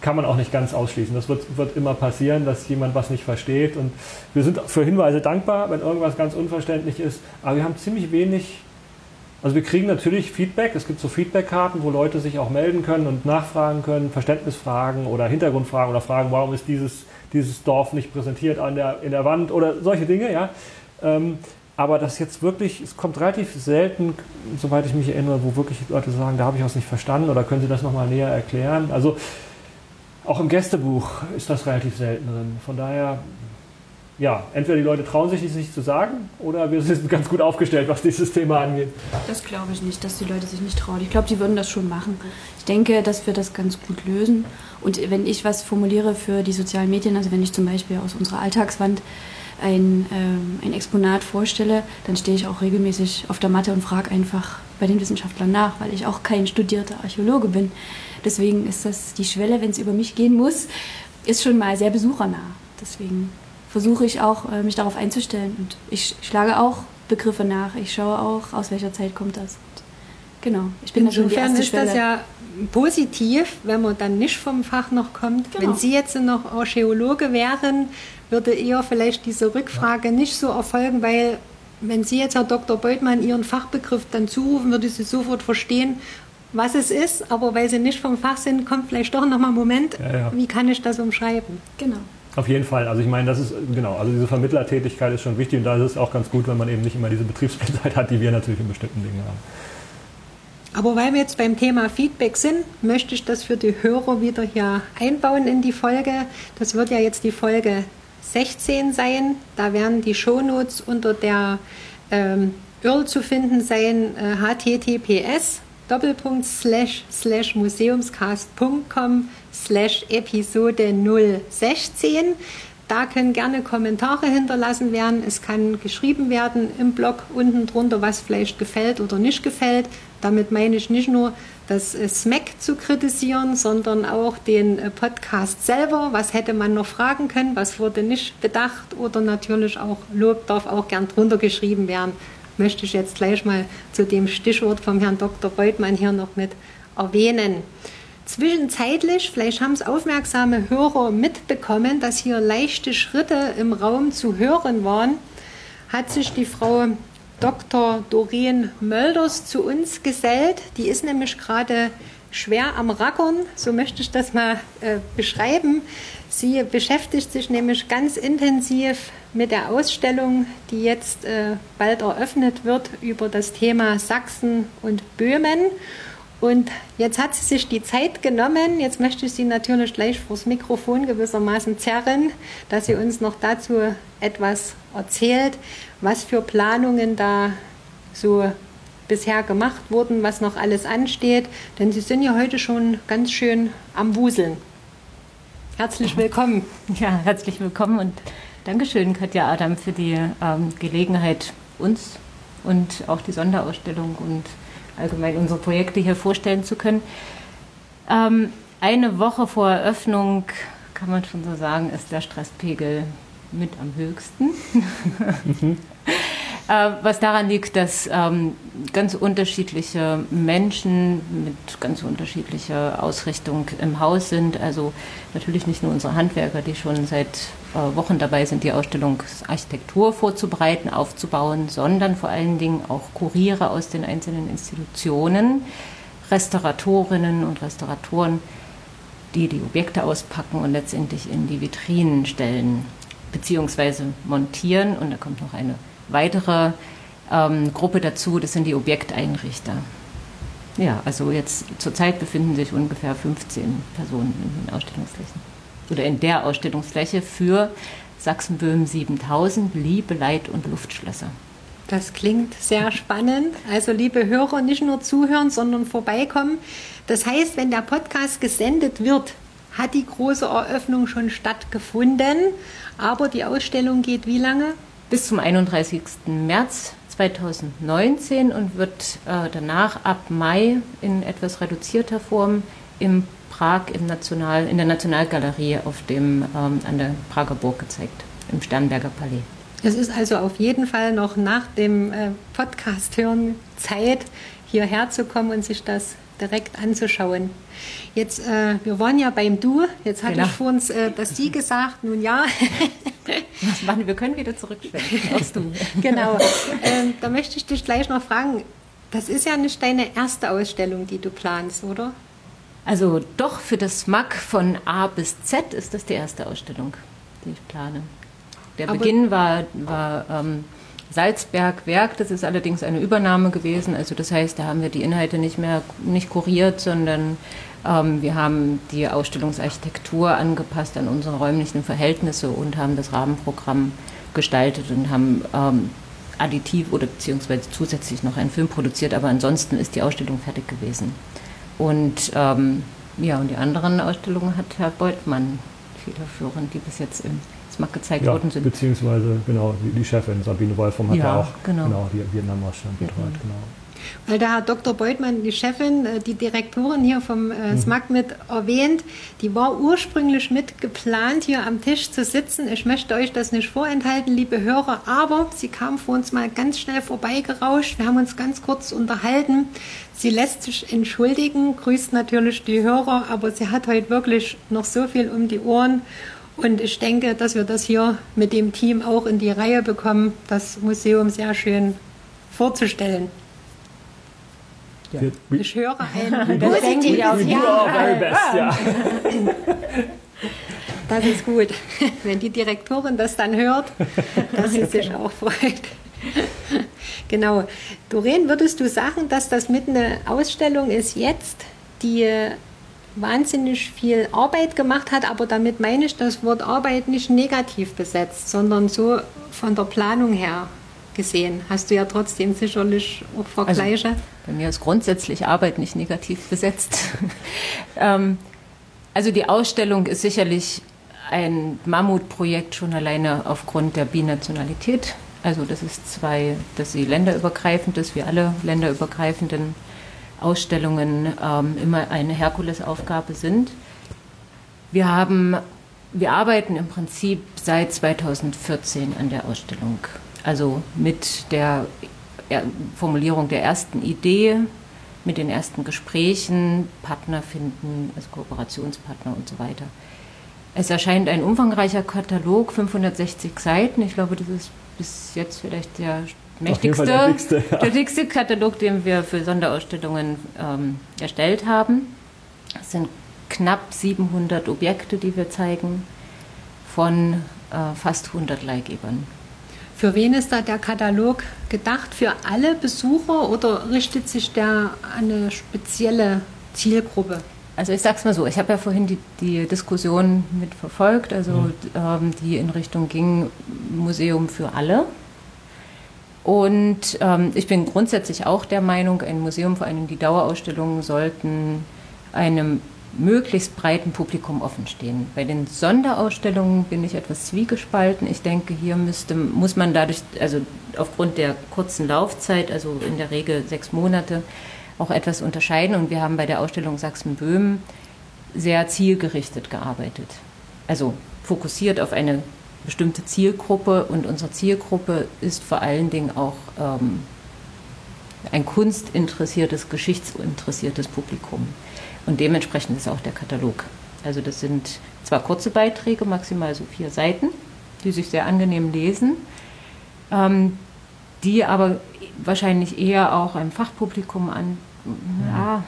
Speaker 1: kann man auch nicht ganz ausschließen. Das wird, wird immer passieren, dass jemand was nicht versteht. Und wir sind für Hinweise dankbar, wenn irgendwas ganz unverständlich ist. Aber wir haben ziemlich wenig. Also wir kriegen natürlich Feedback. Es gibt so Feedbackkarten, wo Leute sich auch melden können und nachfragen können, Verständnisfragen oder Hintergrundfragen oder Fragen, warum ist dieses, dieses Dorf nicht präsentiert an der, in der Wand oder solche Dinge. Ja. Ähm, aber das jetzt wirklich, es kommt relativ selten, soweit ich mich erinnere, wo wirklich Leute sagen, da habe ich was nicht verstanden oder können Sie das nochmal näher erklären. Also auch im Gästebuch ist das relativ selten drin. Von daher, ja, entweder die Leute trauen sich nicht zu sagen oder wir sind ganz gut aufgestellt, was dieses Thema angeht.
Speaker 4: Das glaube ich nicht, dass die Leute sich nicht trauen. Ich glaube, die würden das schon machen. Ich denke, dass wir das ganz gut lösen. Und wenn ich was formuliere für die sozialen Medien, also wenn ich zum Beispiel aus unserer Alltagswand ein, ähm, ein Exponat vorstelle, dann stehe ich auch regelmäßig auf der Matte und frage einfach bei den Wissenschaftlern nach, weil ich auch kein studierter Archäologe bin. Deswegen ist das die Schwelle, wenn es über mich gehen muss, ist schon mal sehr besuchernah. Deswegen versuche ich auch, äh, mich darauf einzustellen. Und ich schlage auch Begriffe nach. Ich schaue auch, aus welcher Zeit kommt das. Und genau,
Speaker 3: ich bin Insofern schon die erste ist Schwelle. das ja positiv, wenn man dann nicht vom Fach noch kommt. Genau. Wenn Sie jetzt noch Archäologe wären, würde eher vielleicht diese Rückfrage ja. nicht so erfolgen, weil wenn Sie jetzt, Herr Dr. Beutmann, Ihren Fachbegriff dann zurufen, würde sie sofort verstehen, was es ist, aber weil Sie nicht vom Fach sind, kommt vielleicht doch nochmal ein Moment, ja, ja. wie kann ich das umschreiben?
Speaker 1: Genau. Auf jeden Fall. Also ich meine, das ist genau, also diese Vermittlertätigkeit ist schon wichtig und da ist es auch ganz gut, wenn man eben nicht immer diese Betriebsblindheit hat, die wir natürlich in bestimmten Dingen haben.
Speaker 3: Aber weil wir jetzt beim Thema Feedback sind, möchte ich das für die Hörer wieder hier einbauen in die Folge. Das wird ja jetzt die Folge 16 sein. Da werden die Shownotes unter der ähm, URL zu finden sein, äh, https Doppelpunkt slash slash museumscast.com slash Episode 016. Da können gerne Kommentare hinterlassen werden. Es kann geschrieben werden im Blog unten drunter, was vielleicht gefällt oder nicht gefällt. Damit meine ich nicht nur das äh, SMAC zu kritisieren, sondern auch den äh, Podcast selber. Was hätte man noch fragen können? Was wurde nicht bedacht? Oder natürlich auch Lob darf auch gern drunter geschrieben werden möchte ich jetzt gleich mal zu dem Stichwort vom Herrn Dr. Beutmann hier noch mit erwähnen. Zwischenzeitlich, vielleicht haben es aufmerksame Hörer mitbekommen, dass hier leichte Schritte im Raum zu hören waren, hat sich die Frau Dr. Doreen Mölders zu uns gesellt. Die ist nämlich gerade schwer am Rackern, so möchte ich das mal äh, beschreiben. Sie beschäftigt sich nämlich ganz intensiv mit der Ausstellung, die jetzt äh, bald eröffnet wird über das Thema Sachsen und Böhmen. Und jetzt hat sie sich die Zeit genommen. Jetzt möchte ich Sie natürlich gleich vors Mikrofon gewissermaßen zerren, dass sie uns noch dazu etwas erzählt, was für Planungen da so bisher gemacht wurden, was noch alles ansteht. Denn Sie sind ja heute schon ganz schön am Wuseln. Herzlich willkommen.
Speaker 5: Ja, herzlich willkommen und Dankeschön, Katja Adam, für die ähm, Gelegenheit, uns und auch die Sonderausstellung und allgemein unsere Projekte hier vorstellen zu können. Ähm, eine Woche vor Eröffnung, kann man schon so sagen, ist der Stresspegel mit am höchsten. Äh, was daran liegt, dass ähm, ganz unterschiedliche Menschen mit ganz unterschiedlicher Ausrichtung im Haus sind. Also natürlich nicht nur unsere Handwerker, die schon seit äh, Wochen dabei sind, die Ausstellungsarchitektur vorzubereiten, aufzubauen, sondern vor allen Dingen auch Kuriere aus den einzelnen Institutionen, Restauratorinnen und Restauratoren, die die Objekte auspacken und letztendlich in die Vitrinen stellen bzw. montieren. Und da kommt noch eine weitere ähm, Gruppe dazu, das sind die Objekteinrichter. Ja, also jetzt zurzeit befinden sich ungefähr 15 Personen in den Ausstellungsflächen oder in der Ausstellungsfläche für Sachsenböhm 7000 Liebe, Leid und Luftschlösser.
Speaker 3: Das klingt sehr spannend. Also liebe Hörer, nicht nur zuhören, sondern vorbeikommen. Das heißt, wenn der Podcast gesendet wird, hat die große Eröffnung schon stattgefunden. Aber die Ausstellung geht wie lange?
Speaker 5: Bis zum 31. März 2019 und wird äh, danach ab Mai in etwas reduzierter Form im Prag im National, in der Nationalgalerie auf dem, ähm, an der Prager Burg gezeigt, im Sternberger Palais.
Speaker 3: Es ist also auf jeden Fall noch nach dem äh, Podcast hören Zeit, hierher zu kommen und sich das direkt anzuschauen. Jetzt, äh, wir waren ja beim Du, jetzt hatte genau. ich vor uns äh, das Sie gesagt, nun ja.
Speaker 5: Machen wir? können wieder zurückschwenken aufs Du.
Speaker 3: genau, ähm, da möchte ich dich gleich noch fragen, das ist ja nicht deine erste Ausstellung, die du planst, oder?
Speaker 5: Also doch für das MAC von A bis Z ist das die erste Ausstellung, die ich plane. Der Aber Beginn war, war ähm, Salzberg Werk, das ist allerdings eine Übernahme gewesen. Also das heißt, da haben wir die Inhalte nicht mehr nicht kuriert, sondern ähm, wir haben die Ausstellungsarchitektur angepasst an unsere räumlichen Verhältnisse und haben das Rahmenprogramm gestaltet und haben ähm, additiv oder beziehungsweise zusätzlich noch einen Film produziert. Aber ansonsten ist die Ausstellung fertig gewesen. Und ähm, ja, und die anderen Ausstellungen hat Herr Beutmann federführend, die bis jetzt im SMAC gezeigt ja, worden sind.
Speaker 1: Beziehungsweise genau die, die Chefin Sabine Wolfram hat ja, ja auch
Speaker 5: genau.
Speaker 1: genau die Vietnam-Ausstellung betreut. Genau.
Speaker 3: Weil da hat Dr. Beutmann, die Chefin, äh, die Direktorin hier vom äh, mhm. SMAC mit erwähnt, die war ursprünglich mit geplant, hier am Tisch zu sitzen. Ich möchte euch das nicht vorenthalten, liebe Hörer, aber sie kam vor uns mal ganz schnell vorbeigerauscht. Wir haben uns ganz kurz unterhalten. Sie lässt sich entschuldigen, grüßt natürlich die Hörer, aber sie hat heute wirklich noch so viel um die Ohren. Und ich denke, dass wir das hier mit dem Team auch in die Reihe bekommen, das Museum sehr schön vorzustellen. Ja. Ich höre ein positives Ja. Das ist gut, wenn die Direktorin das dann hört, dass sie sich auch freut. Genau. Doreen, würdest du sagen, dass das mit einer Ausstellung ist jetzt, die wahnsinnig viel Arbeit gemacht hat, aber damit meine ich das Wort Arbeit nicht negativ besetzt, sondern so von der Planung her gesehen. Hast du ja trotzdem sicherlich auch Vergleiche.
Speaker 5: Also, bei mir ist grundsätzlich Arbeit nicht negativ besetzt. ähm, also die Ausstellung ist sicherlich ein Mammutprojekt schon alleine aufgrund der Binationalität. Also das ist zwei, dass sie länderübergreifend ist, wie alle länderübergreifenden Ausstellungen ähm, immer eine Herkulesaufgabe sind. Wir haben, wir arbeiten im Prinzip seit 2014 an der Ausstellung also mit der Formulierung der ersten Idee, mit den ersten Gesprächen, Partner finden, also Kooperationspartner und so weiter. Es erscheint ein umfangreicher Katalog, 560 Seiten. Ich glaube, das ist bis jetzt vielleicht der mächtigste, der dickste, ja. der dickste Katalog, den wir für Sonderausstellungen ähm, erstellt haben. Es sind knapp 700 Objekte, die wir zeigen, von äh, fast 100 Leihgebern.
Speaker 3: Für wen ist da der Katalog gedacht? Für alle Besucher oder richtet sich der an eine spezielle Zielgruppe?
Speaker 5: Also ich sag's mal so, ich habe ja vorhin die, die Diskussion mitverfolgt, also mhm. ähm, die in Richtung ging Museum für alle. Und ähm, ich bin grundsätzlich auch der Meinung, ein Museum, vor allem die Dauerausstellungen, sollten einem möglichst breiten Publikum offenstehen. Bei den Sonderausstellungen bin ich etwas zwiegespalten. Ich denke, hier müsste, muss man dadurch, also aufgrund der kurzen Laufzeit, also in der Regel sechs Monate, auch etwas unterscheiden. Und wir haben bei der Ausstellung Sachsen-Böhmen sehr zielgerichtet gearbeitet. Also fokussiert auf eine bestimmte Zielgruppe und unsere Zielgruppe ist vor allen Dingen auch ähm, ein kunstinteressiertes, geschichtsinteressiertes Publikum. Und dementsprechend ist auch der Katalog. Also das sind zwar kurze Beiträge, maximal so vier Seiten, die sich sehr angenehm lesen, ähm, die aber wahrscheinlich eher auch einem Fachpublikum an. Ja,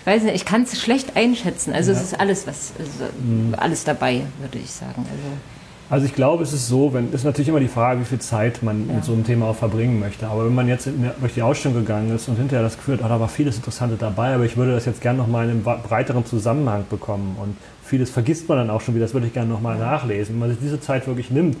Speaker 5: ich weiß nicht, ich kann es schlecht einschätzen. Also ja. es ist alles was, also mhm. alles dabei, würde ich sagen. Also
Speaker 1: also ich glaube, es ist so, wenn ist natürlich immer die Frage, wie viel Zeit man ja. mit so einem Thema auch verbringen möchte. Aber wenn man jetzt durch die Ausstellung gegangen ist und hinterher das Gefühl hat, oh, da war vieles Interessante dabei, aber ich würde das jetzt gerne nochmal in einem breiteren Zusammenhang bekommen und vieles vergisst man dann auch schon wieder, das würde ich gerne nochmal nachlesen. Wenn man sich diese Zeit wirklich nimmt,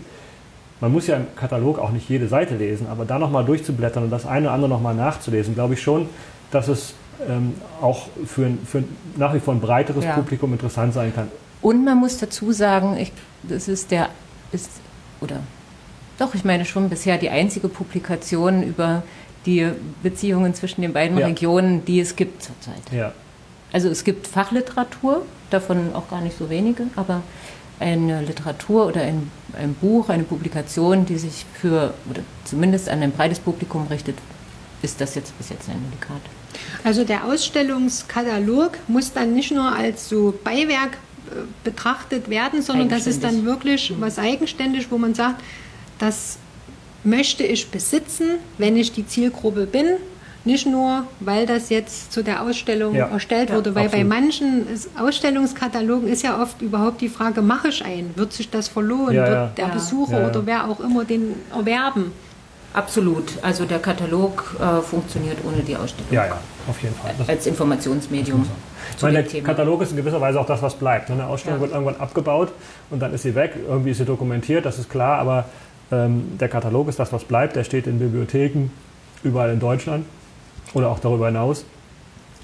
Speaker 1: man muss ja im Katalog auch nicht jede Seite lesen, aber da nochmal durchzublättern und das eine oder andere nochmal nachzulesen, glaube ich schon, dass es ähm, auch für, für nach wie vor ein breiteres ja. Publikum interessant sein kann.
Speaker 5: Und man muss dazu sagen, ich, das ist der, ist, oder doch, ich meine schon bisher die einzige Publikation über die Beziehungen zwischen den beiden ja. Regionen, die es gibt zurzeit. Ja. Also es gibt Fachliteratur, davon auch gar nicht so wenige, aber eine Literatur oder ein, ein Buch, eine Publikation, die sich für, oder zumindest an ein breites Publikum richtet, ist das jetzt bis jetzt ein Unikat.
Speaker 3: Also der Ausstellungskatalog muss dann nicht nur als so Beiwerk betrachtet werden, sondern das ist dann wirklich was eigenständig, wo man sagt, das möchte ich besitzen, wenn ich die Zielgruppe bin. Nicht nur, weil das jetzt zu der Ausstellung ja. erstellt wurde, ja, weil absolut. bei manchen Ausstellungskatalogen ist ja oft überhaupt die Frage, mache ich einen? Wird sich das verlohnen? Ja, Wird der Besucher oder wer auch immer den erwerben?
Speaker 5: Absolut. Also der Katalog äh, funktioniert ohne die Ausstellung.
Speaker 1: Ja, ja, auf jeden Fall.
Speaker 5: Das Als Informationsmedium.
Speaker 1: Ich meine, der Katalog ist in gewisser Weise auch das, was bleibt. Eine Ausstellung ja. wird irgendwann abgebaut und dann ist sie weg. Irgendwie ist sie dokumentiert, das ist klar, aber ähm, der Katalog ist das, was bleibt. Der steht in Bibliotheken überall in Deutschland oder auch darüber hinaus.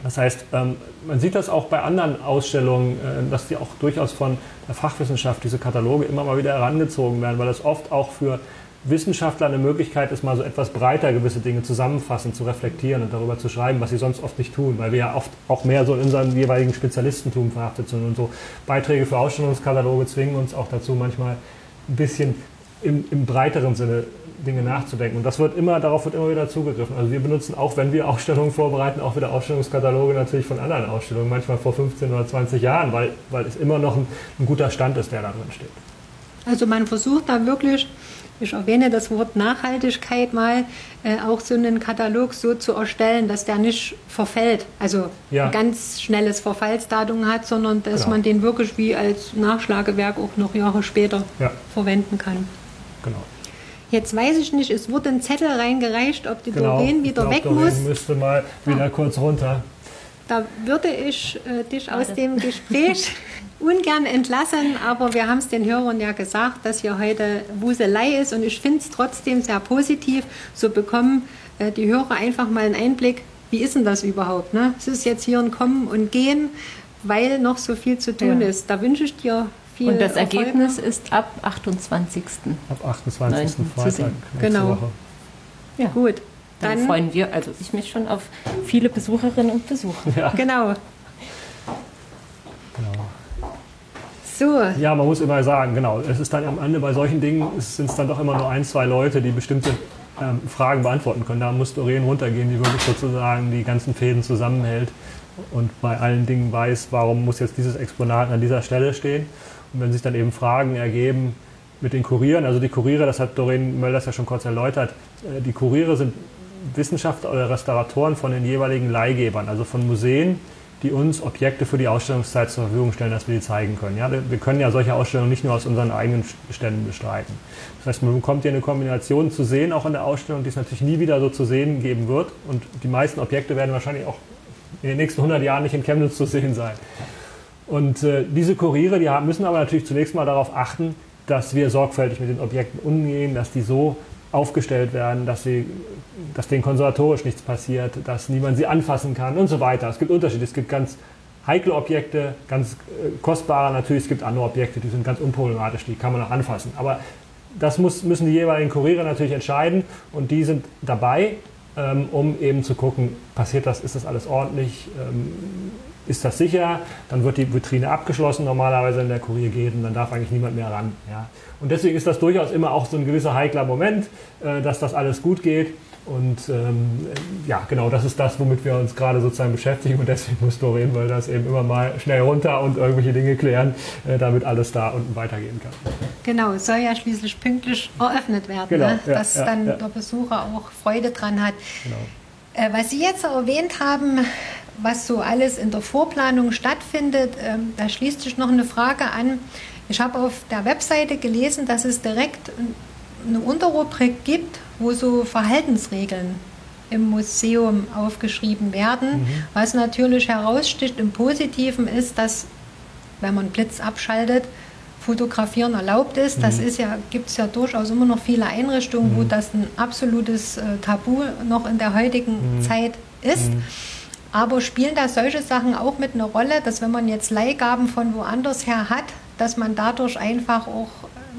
Speaker 1: Das heißt, ähm, man sieht das auch bei anderen Ausstellungen, äh, dass die auch durchaus von der Fachwissenschaft, diese Kataloge immer mal wieder herangezogen werden, weil das oft auch für Wissenschaftler eine Möglichkeit ist, mal so etwas breiter gewisse Dinge zusammenfassen, zu reflektieren und darüber zu schreiben, was sie sonst oft nicht tun, weil wir ja oft auch mehr so in unserem jeweiligen Spezialistentum verhaftet sind und so Beiträge für Ausstellungskataloge zwingen uns auch dazu, manchmal ein bisschen im, im breiteren Sinne Dinge nachzudenken. Und das wird immer, darauf wird immer wieder zugegriffen. Also wir benutzen auch, wenn wir Ausstellungen vorbereiten, auch wieder Ausstellungskataloge natürlich von anderen Ausstellungen, manchmal vor 15 oder 20 Jahren, weil, weil es immer noch ein, ein guter Stand ist, der da drin steht.
Speaker 3: Also man versucht da wirklich ich erwähne das Wort Nachhaltigkeit mal, äh, auch so einen Katalog so zu erstellen, dass der nicht verfällt, also ja. ein ganz schnelles Verfallsdatum hat, sondern dass genau. man den wirklich wie als Nachschlagewerk auch noch Jahre später ja. verwenden kann. Genau. Jetzt weiß ich nicht, es wurde ein Zettel reingereicht, ob die genau. Doreen wieder glaub, weg Doreen muss.
Speaker 1: müsste mal wieder ja. kurz runter.
Speaker 3: Da würde ich äh, dich aus dem Gespräch ungern entlassen, aber wir haben es den Hörern ja gesagt, dass hier heute Wuselei ist und ich finde es trotzdem sehr positiv. So bekommen äh, die Hörer einfach mal einen Einblick, wie ist denn das überhaupt? Ne? Es ist jetzt hier ein Kommen und Gehen, weil noch so viel zu tun ja. ist. Da wünsche ich dir viel
Speaker 5: Und das Erfolge. Ergebnis ist ab 28.
Speaker 1: Ab 28. Freitag.
Speaker 3: Genau. Woche. Ja. Gut.
Speaker 5: Dann, Dann, freuen wir, also ich mich schon auf viele Besucherinnen und Besucher.
Speaker 3: Ja. Genau.
Speaker 1: So. Ja, man muss immer sagen, genau. Es ist dann am Ende bei solchen Dingen sind es dann doch immer nur ein, zwei Leute, die bestimmte ähm, Fragen beantworten können. Da muss Doreen runtergehen, die wirklich sozusagen die ganzen Fäden zusammenhält und bei allen Dingen weiß, warum muss jetzt dieses Exponat an dieser Stelle stehen. Und wenn sich dann eben Fragen ergeben mit den Kurieren, also die Kuriere, das hat Doreen Mölders ja schon kurz erläutert, äh, die Kuriere sind Wissenschaftler oder Restauratoren von den jeweiligen Leihgebern, also von Museen, die uns Objekte für die Ausstellungszeit zur Verfügung stellen, dass wir die zeigen können. Ja, wir können ja solche Ausstellungen nicht nur aus unseren eigenen Ständen bestreiten. Das heißt, man bekommt hier eine Kombination zu sehen, auch in der Ausstellung, die es natürlich nie wieder so zu sehen geben wird. Und die meisten Objekte werden wahrscheinlich auch in den nächsten 100 Jahren nicht in Chemnitz zu sehen sein. Und äh, diese Kuriere, die haben, müssen aber natürlich zunächst mal darauf achten, dass wir sorgfältig mit den Objekten umgehen, dass die so aufgestellt werden, dass, sie, dass denen konservatorisch nichts passiert, dass niemand sie anfassen kann und so weiter. Es gibt Unterschiede. Es gibt ganz heikle Objekte, ganz äh, kostbare natürlich. Es gibt andere Objekte, die sind ganz unproblematisch, die kann man auch anfassen. Aber das muss, müssen die jeweiligen Kuriere natürlich entscheiden und die sind dabei, ähm, um eben zu gucken, passiert das, ist das alles ordentlich, ähm, ist das sicher, dann wird die Vitrine abgeschlossen normalerweise, wenn der Kurier geht und dann darf eigentlich niemand mehr ran. Ja. Und deswegen ist das durchaus immer auch so ein gewisser heikler Moment, äh, dass das alles gut geht. Und ähm, ja, genau, das ist das, womit wir uns gerade sozusagen beschäftigen und deswegen muss Doreen, weil das eben immer mal schnell runter und irgendwelche Dinge klären, äh, damit alles da unten weitergehen kann.
Speaker 3: Genau, es soll ja schließlich pünktlich eröffnet werden, genau, ne? ja, dass ja, dann ja. der Besucher auch Freude dran hat. Genau. Äh, was Sie jetzt erwähnt haben, was so alles in der Vorplanung stattfindet, ähm, da schließt sich noch eine Frage an. Ich habe auf der Webseite gelesen, dass es direkt eine Unterrubrik gibt, wo so Verhaltensregeln im Museum aufgeschrieben werden. Mhm. Was natürlich heraussticht im Positiven ist, dass, wenn man Blitz abschaltet, Fotografieren erlaubt ist. Das mhm. ist ja, gibt es ja durchaus immer noch viele Einrichtungen, mhm. wo das ein absolutes äh, Tabu noch in der heutigen mhm. Zeit ist. Aber spielen da solche Sachen auch mit einer Rolle, dass wenn man jetzt Leihgaben von woanders her hat, dass man dadurch einfach auch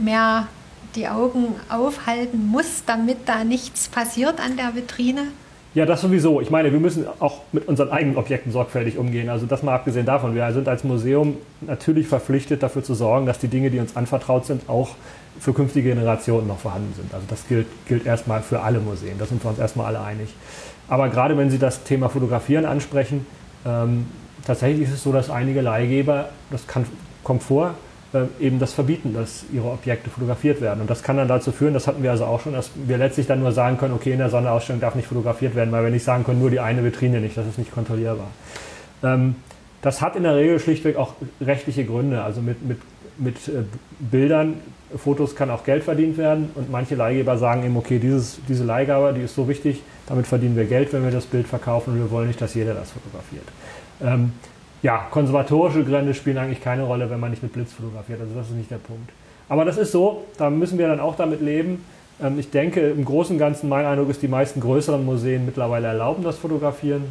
Speaker 3: mehr die Augen aufhalten muss, damit da nichts passiert an der Vitrine?
Speaker 1: Ja, das sowieso. Ich meine, wir müssen auch mit unseren eigenen Objekten sorgfältig umgehen. Also das mal abgesehen davon. Wir sind als Museum natürlich verpflichtet, dafür zu sorgen, dass die Dinge, die uns anvertraut sind, auch für künftige Generationen noch vorhanden sind. Also das gilt, gilt erstmal für alle Museen. Da sind wir uns erstmal alle einig. Aber gerade wenn Sie das Thema Fotografieren ansprechen, ähm, tatsächlich ist es so, dass einige Leihgeber, das kann, kommt vor, äh, eben das verbieten, dass ihre Objekte fotografiert werden. Und das kann dann dazu führen, das hatten wir also auch schon, dass wir letztlich dann nur sagen können, okay, in der Sonderausstellung darf nicht fotografiert werden, weil wir nicht sagen können, nur die eine Vitrine nicht, das ist nicht kontrollierbar. Ähm, das hat in der Regel schlichtweg auch rechtliche Gründe. Also mit, mit, mit äh, Bildern, Fotos kann auch Geld verdient werden und manche Leihgeber sagen eben, okay, dieses, diese Leihgabe, die ist so wichtig, damit verdienen wir Geld, wenn wir das Bild verkaufen und wir wollen nicht, dass jeder das fotografiert. Ähm, ja, konservatorische Gründe spielen eigentlich keine Rolle, wenn man nicht mit Blitz fotografiert. Also das ist nicht der Punkt. Aber das ist so, da müssen wir dann auch damit leben. Ähm, ich denke, im Großen und Ganzen, mein Eindruck ist, die meisten größeren Museen mittlerweile erlauben das Fotografieren.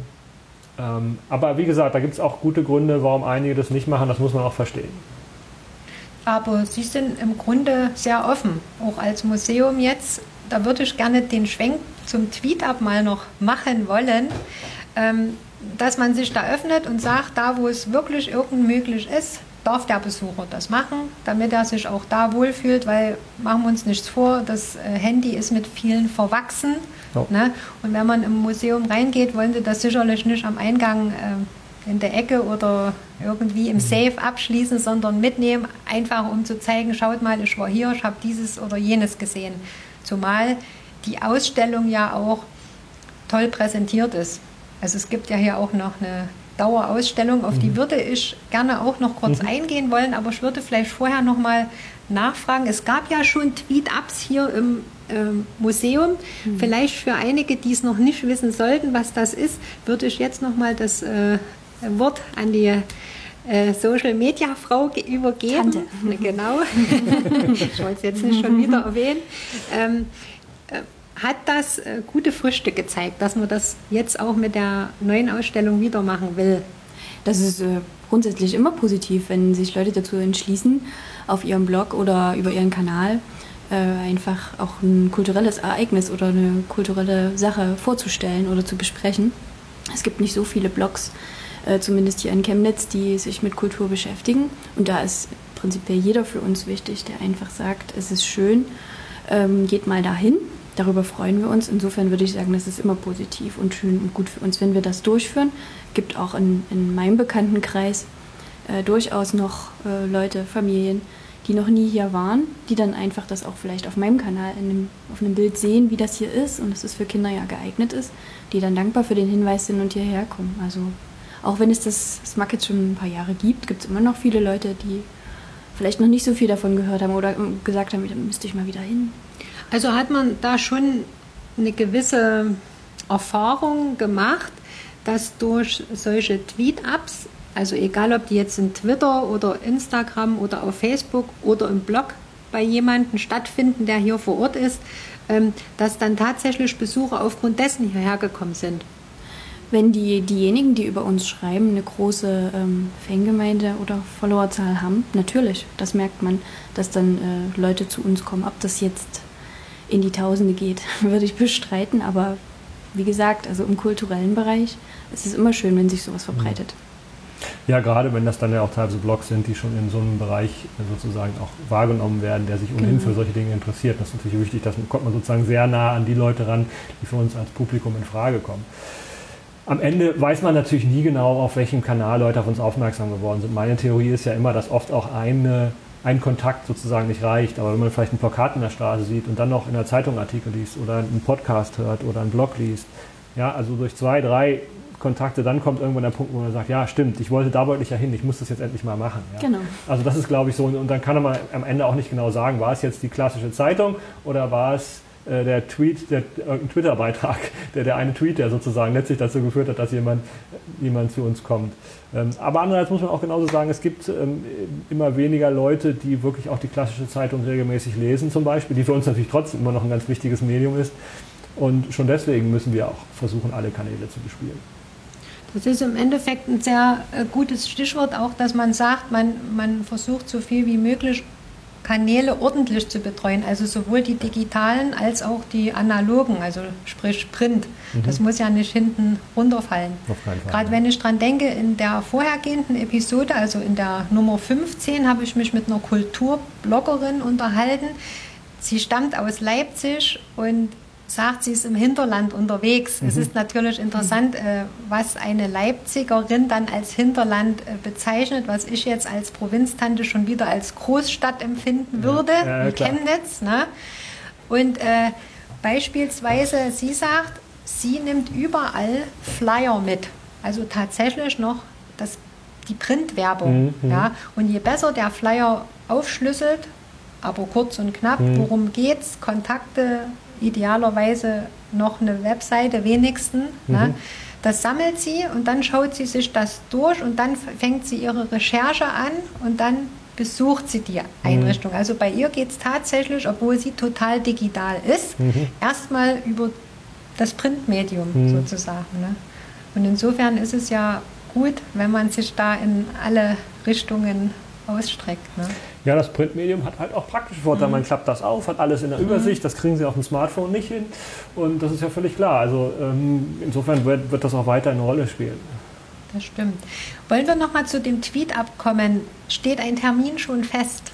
Speaker 1: Ähm, aber wie gesagt, da gibt es auch gute Gründe, warum einige das nicht machen. Das muss man auch verstehen.
Speaker 3: Aber Sie sind im Grunde sehr offen, auch als Museum jetzt. Da würde ich gerne den Schwenk zum Tweet-Up mal noch machen wollen. Ähm, dass man sich da öffnet und sagt, da wo es wirklich irgend möglich ist, darf der Besucher das machen, damit er sich auch da wohlfühlt, weil machen wir uns nichts vor, das äh, Handy ist mit vielen verwachsen. Ja. Ne? Und wenn man im Museum reingeht, wollen sie das sicherlich nicht am Eingang äh, in der Ecke oder irgendwie im mhm. Safe abschließen, sondern mitnehmen, einfach um zu zeigen, schaut mal, ich war hier, ich habe dieses oder jenes gesehen. Zumal die Ausstellung ja auch toll präsentiert ist. Also es gibt ja hier auch noch eine Dauerausstellung, auf die mhm. würde ich gerne auch noch kurz mhm. eingehen wollen, aber ich würde vielleicht vorher noch mal nachfragen. Es gab ja schon Tweet-Ups hier im ähm, Museum. Mhm. Vielleicht für einige, die es noch nicht wissen sollten, was das ist, würde ich jetzt noch mal das äh, Wort an die äh, Social Media Frau übergeben. Tante. Genau. ich wollte es jetzt nicht schon wieder erwähnen. Ähm, äh, hat das äh, gute Früchte gezeigt, dass man das jetzt auch mit der neuen Ausstellung wieder machen will?
Speaker 4: Das ist äh, grundsätzlich immer positiv, wenn sich Leute dazu entschließen, auf ihrem Blog oder über ihren Kanal einfach auch ein kulturelles Ereignis oder eine kulturelle Sache vorzustellen oder zu besprechen. Es gibt nicht so viele Blogs, äh, zumindest hier in Chemnitz, die sich mit Kultur beschäftigen. Und da ist prinzipiell jeder für uns wichtig, der einfach sagt, es ist schön, ähm, geht mal dahin Darüber freuen wir uns. Insofern würde ich sagen, das ist immer positiv und schön und gut für uns, wenn wir das durchführen. Es gibt auch in, in meinem Bekanntenkreis äh, durchaus noch äh, Leute, Familien, die noch nie hier waren, die dann einfach das auch vielleicht auf meinem Kanal einem, auf einem Bild sehen, wie das hier ist und dass es für Kinder ja geeignet ist, die dann dankbar für den Hinweis sind und hierher kommen. Also auch wenn es das Smack jetzt schon ein paar Jahre gibt, gibt es immer noch viele Leute, die vielleicht noch nicht so viel davon gehört haben oder gesagt haben, da müsste ich mal wieder hin.
Speaker 3: Also hat man da schon eine gewisse Erfahrung gemacht, dass durch solche Tweet-Ups, also egal ob die jetzt in Twitter oder Instagram oder auf Facebook oder im Blog bei jemandem stattfinden, der hier vor Ort ist, ähm, dass dann tatsächlich Besucher aufgrund dessen hierher gekommen sind.
Speaker 4: Wenn die, diejenigen, die über uns schreiben, eine große ähm, Fangemeinde oder Followerzahl haben, natürlich, das merkt man, dass dann äh, Leute zu uns kommen. Ob das jetzt in die Tausende geht, würde ich bestreiten, aber wie gesagt, also im kulturellen Bereich ist es immer schön, wenn sich sowas mhm. verbreitet.
Speaker 1: Ja, gerade wenn das dann ja auch teilweise Blogs sind, die schon in so einem Bereich sozusagen auch wahrgenommen werden, der sich ohnehin genau. für solche Dinge interessiert. Das ist natürlich wichtig, dass kommt man sozusagen sehr nah an die Leute ran, die für uns als Publikum in Frage kommen. Am Ende weiß man natürlich nie genau, auf welchem Kanal Leute auf uns aufmerksam geworden sind. Meine Theorie ist ja immer, dass oft auch eine, ein Kontakt sozusagen nicht reicht. Aber wenn man vielleicht ein Plakat in der Straße sieht und dann noch in der Zeitung Artikel liest oder einen Podcast hört oder einen Blog liest, ja, also durch zwei, drei Kontakte, dann kommt irgendwann der Punkt, wo man sagt, ja, stimmt, ich wollte da ja hin, ich muss das jetzt endlich mal machen. Ja.
Speaker 4: Genau.
Speaker 1: Also das ist, glaube ich, so. Und dann kann man am Ende auch nicht genau sagen, war es jetzt die klassische Zeitung oder war es äh, der Tweet, der, irgendein Twitter-Beitrag, der, der eine Tweet, der sozusagen letztlich dazu geführt hat, dass jemand, jemand zu uns kommt. Ähm, aber andererseits muss man auch genauso sagen, es gibt ähm, immer weniger Leute, die wirklich auch die klassische Zeitung regelmäßig lesen zum Beispiel, die für uns natürlich trotzdem immer noch ein ganz wichtiges Medium ist. Und schon deswegen müssen wir auch versuchen, alle Kanäle zu bespielen.
Speaker 3: Das ist im Endeffekt ein sehr äh, gutes Stichwort, auch dass man sagt, man, man versucht so viel wie möglich Kanäle ordentlich zu betreuen, also sowohl die digitalen als auch die analogen, also sprich Print. Mhm. Das muss ja nicht hinten runterfallen. Gerade wenn ich dran denke, in der vorhergehenden Episode, also in der Nummer 15, habe ich mich mit einer Kulturbloggerin unterhalten. Sie stammt aus Leipzig und sagt, sie ist im Hinterland unterwegs. Mhm. Es ist natürlich interessant, äh, was eine Leipzigerin dann als Hinterland äh, bezeichnet, was ich jetzt als Provinztante schon wieder als Großstadt empfinden würde, ja, ja, Chemnitz. Ne? Und äh, beispielsweise, sie sagt, sie nimmt überall Flyer mit. Also tatsächlich noch das, die Printwerbung. Mhm. Ja? Und je besser der Flyer aufschlüsselt, aber kurz und knapp, mhm. worum geht's, Kontakte, idealerweise noch eine Webseite wenigstens. Ne? Mhm. Ne? Das sammelt sie und dann schaut sie sich das durch und dann fängt sie ihre Recherche an und dann besucht sie die Einrichtung. Mhm. Also bei ihr geht es tatsächlich, obwohl sie total digital ist, mhm. erstmal über das Printmedium mhm. sozusagen. Ne? Und insofern ist es ja gut, wenn man sich da in alle Richtungen ausstreckt. Ne?
Speaker 1: Ja, das Printmedium hat halt auch praktische Vorteile. Mhm. Man klappt das auf, hat alles in der mhm. Übersicht. Das kriegen Sie auf dem Smartphone nicht hin. Und das ist ja völlig klar. Also ähm, insofern wird, wird das auch weiter eine Rolle spielen.
Speaker 3: Das stimmt. Wollen wir noch mal zu dem Tweet abkommen? Steht ein Termin schon fest?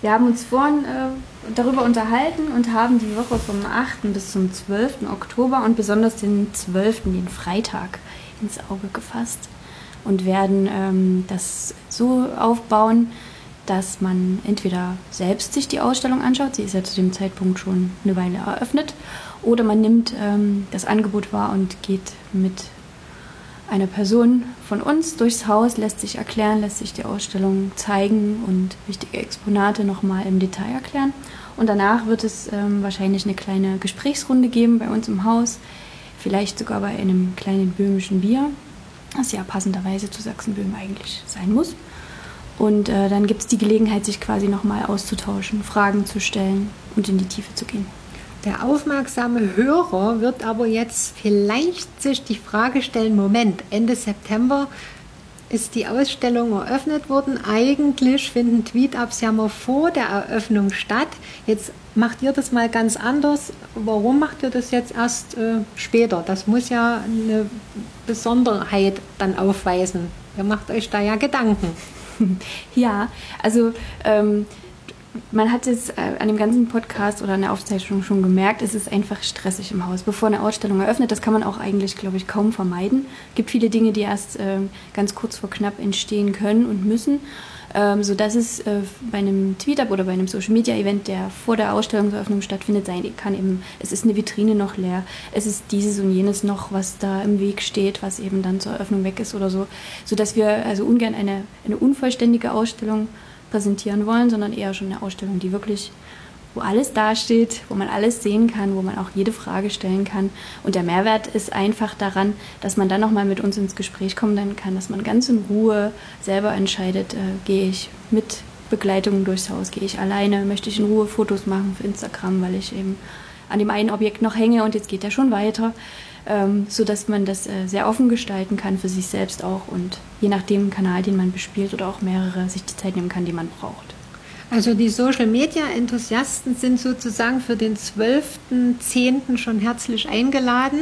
Speaker 4: Wir haben uns vorhin äh, darüber unterhalten und haben die Woche vom 8. bis zum 12. Oktober und besonders den 12., den Freitag, ins Auge gefasst und werden ähm, das so aufbauen, dass man entweder selbst sich die Ausstellung anschaut, sie ist ja zu dem Zeitpunkt schon eine Weile eröffnet, oder man nimmt ähm, das Angebot wahr und geht mit einer Person von uns durchs Haus, lässt sich erklären, lässt sich die Ausstellung zeigen und wichtige Exponate nochmal im Detail erklären. Und danach wird es ähm, wahrscheinlich eine kleine Gesprächsrunde geben bei uns im Haus, vielleicht sogar bei einem kleinen böhmischen Bier, das ja passenderweise zu Sachsenböhmen eigentlich sein muss. Und äh, dann gibt es die Gelegenheit, sich quasi nochmal auszutauschen, Fragen zu stellen und in die Tiefe zu gehen.
Speaker 3: Der aufmerksame Hörer wird aber jetzt vielleicht sich die Frage stellen, Moment, Ende September ist die Ausstellung eröffnet worden. Eigentlich finden Tweet-Ups ja mal vor der Eröffnung statt. Jetzt macht ihr das mal ganz anders. Warum macht ihr das jetzt erst äh, später? Das muss ja eine Besonderheit dann aufweisen. Ihr macht euch da ja Gedanken.
Speaker 4: Ja, also ähm, man hat es äh, an dem ganzen Podcast oder an der Aufzeichnung schon gemerkt, es ist einfach stressig im Haus. Bevor eine Ausstellung eröffnet, das kann man auch eigentlich, glaube ich, kaum vermeiden. Es gibt viele Dinge, die erst äh, ganz kurz vor knapp entstehen können und müssen. Ähm, sodass es äh, bei einem Tweet-Up oder bei einem Social-Media-Event, der vor der Ausstellungseröffnung stattfindet, sein kann eben, es ist eine Vitrine noch leer, es ist dieses und jenes noch, was da im Weg steht, was eben dann zur Eröffnung weg ist oder so, sodass wir also ungern eine, eine unvollständige Ausstellung präsentieren wollen, sondern eher schon eine Ausstellung, die wirklich wo alles dasteht, wo man alles sehen kann, wo man auch jede Frage stellen kann. Und der Mehrwert ist einfach daran, dass man dann nochmal mit uns ins Gespräch kommen kann, dass man ganz in Ruhe selber entscheidet, äh, gehe ich mit Begleitung durchs Haus, gehe ich alleine, möchte ich in Ruhe Fotos machen für Instagram, weil ich eben an dem einen Objekt noch hänge und jetzt geht er schon weiter, ähm, sodass man das äh, sehr offen gestalten kann für sich selbst auch und je nach dem Kanal, den man bespielt oder auch mehrere, sich die Zeit nehmen kann, die man braucht.
Speaker 3: Also die Social Media Enthusiasten sind sozusagen für den 12.10. schon herzlich eingeladen.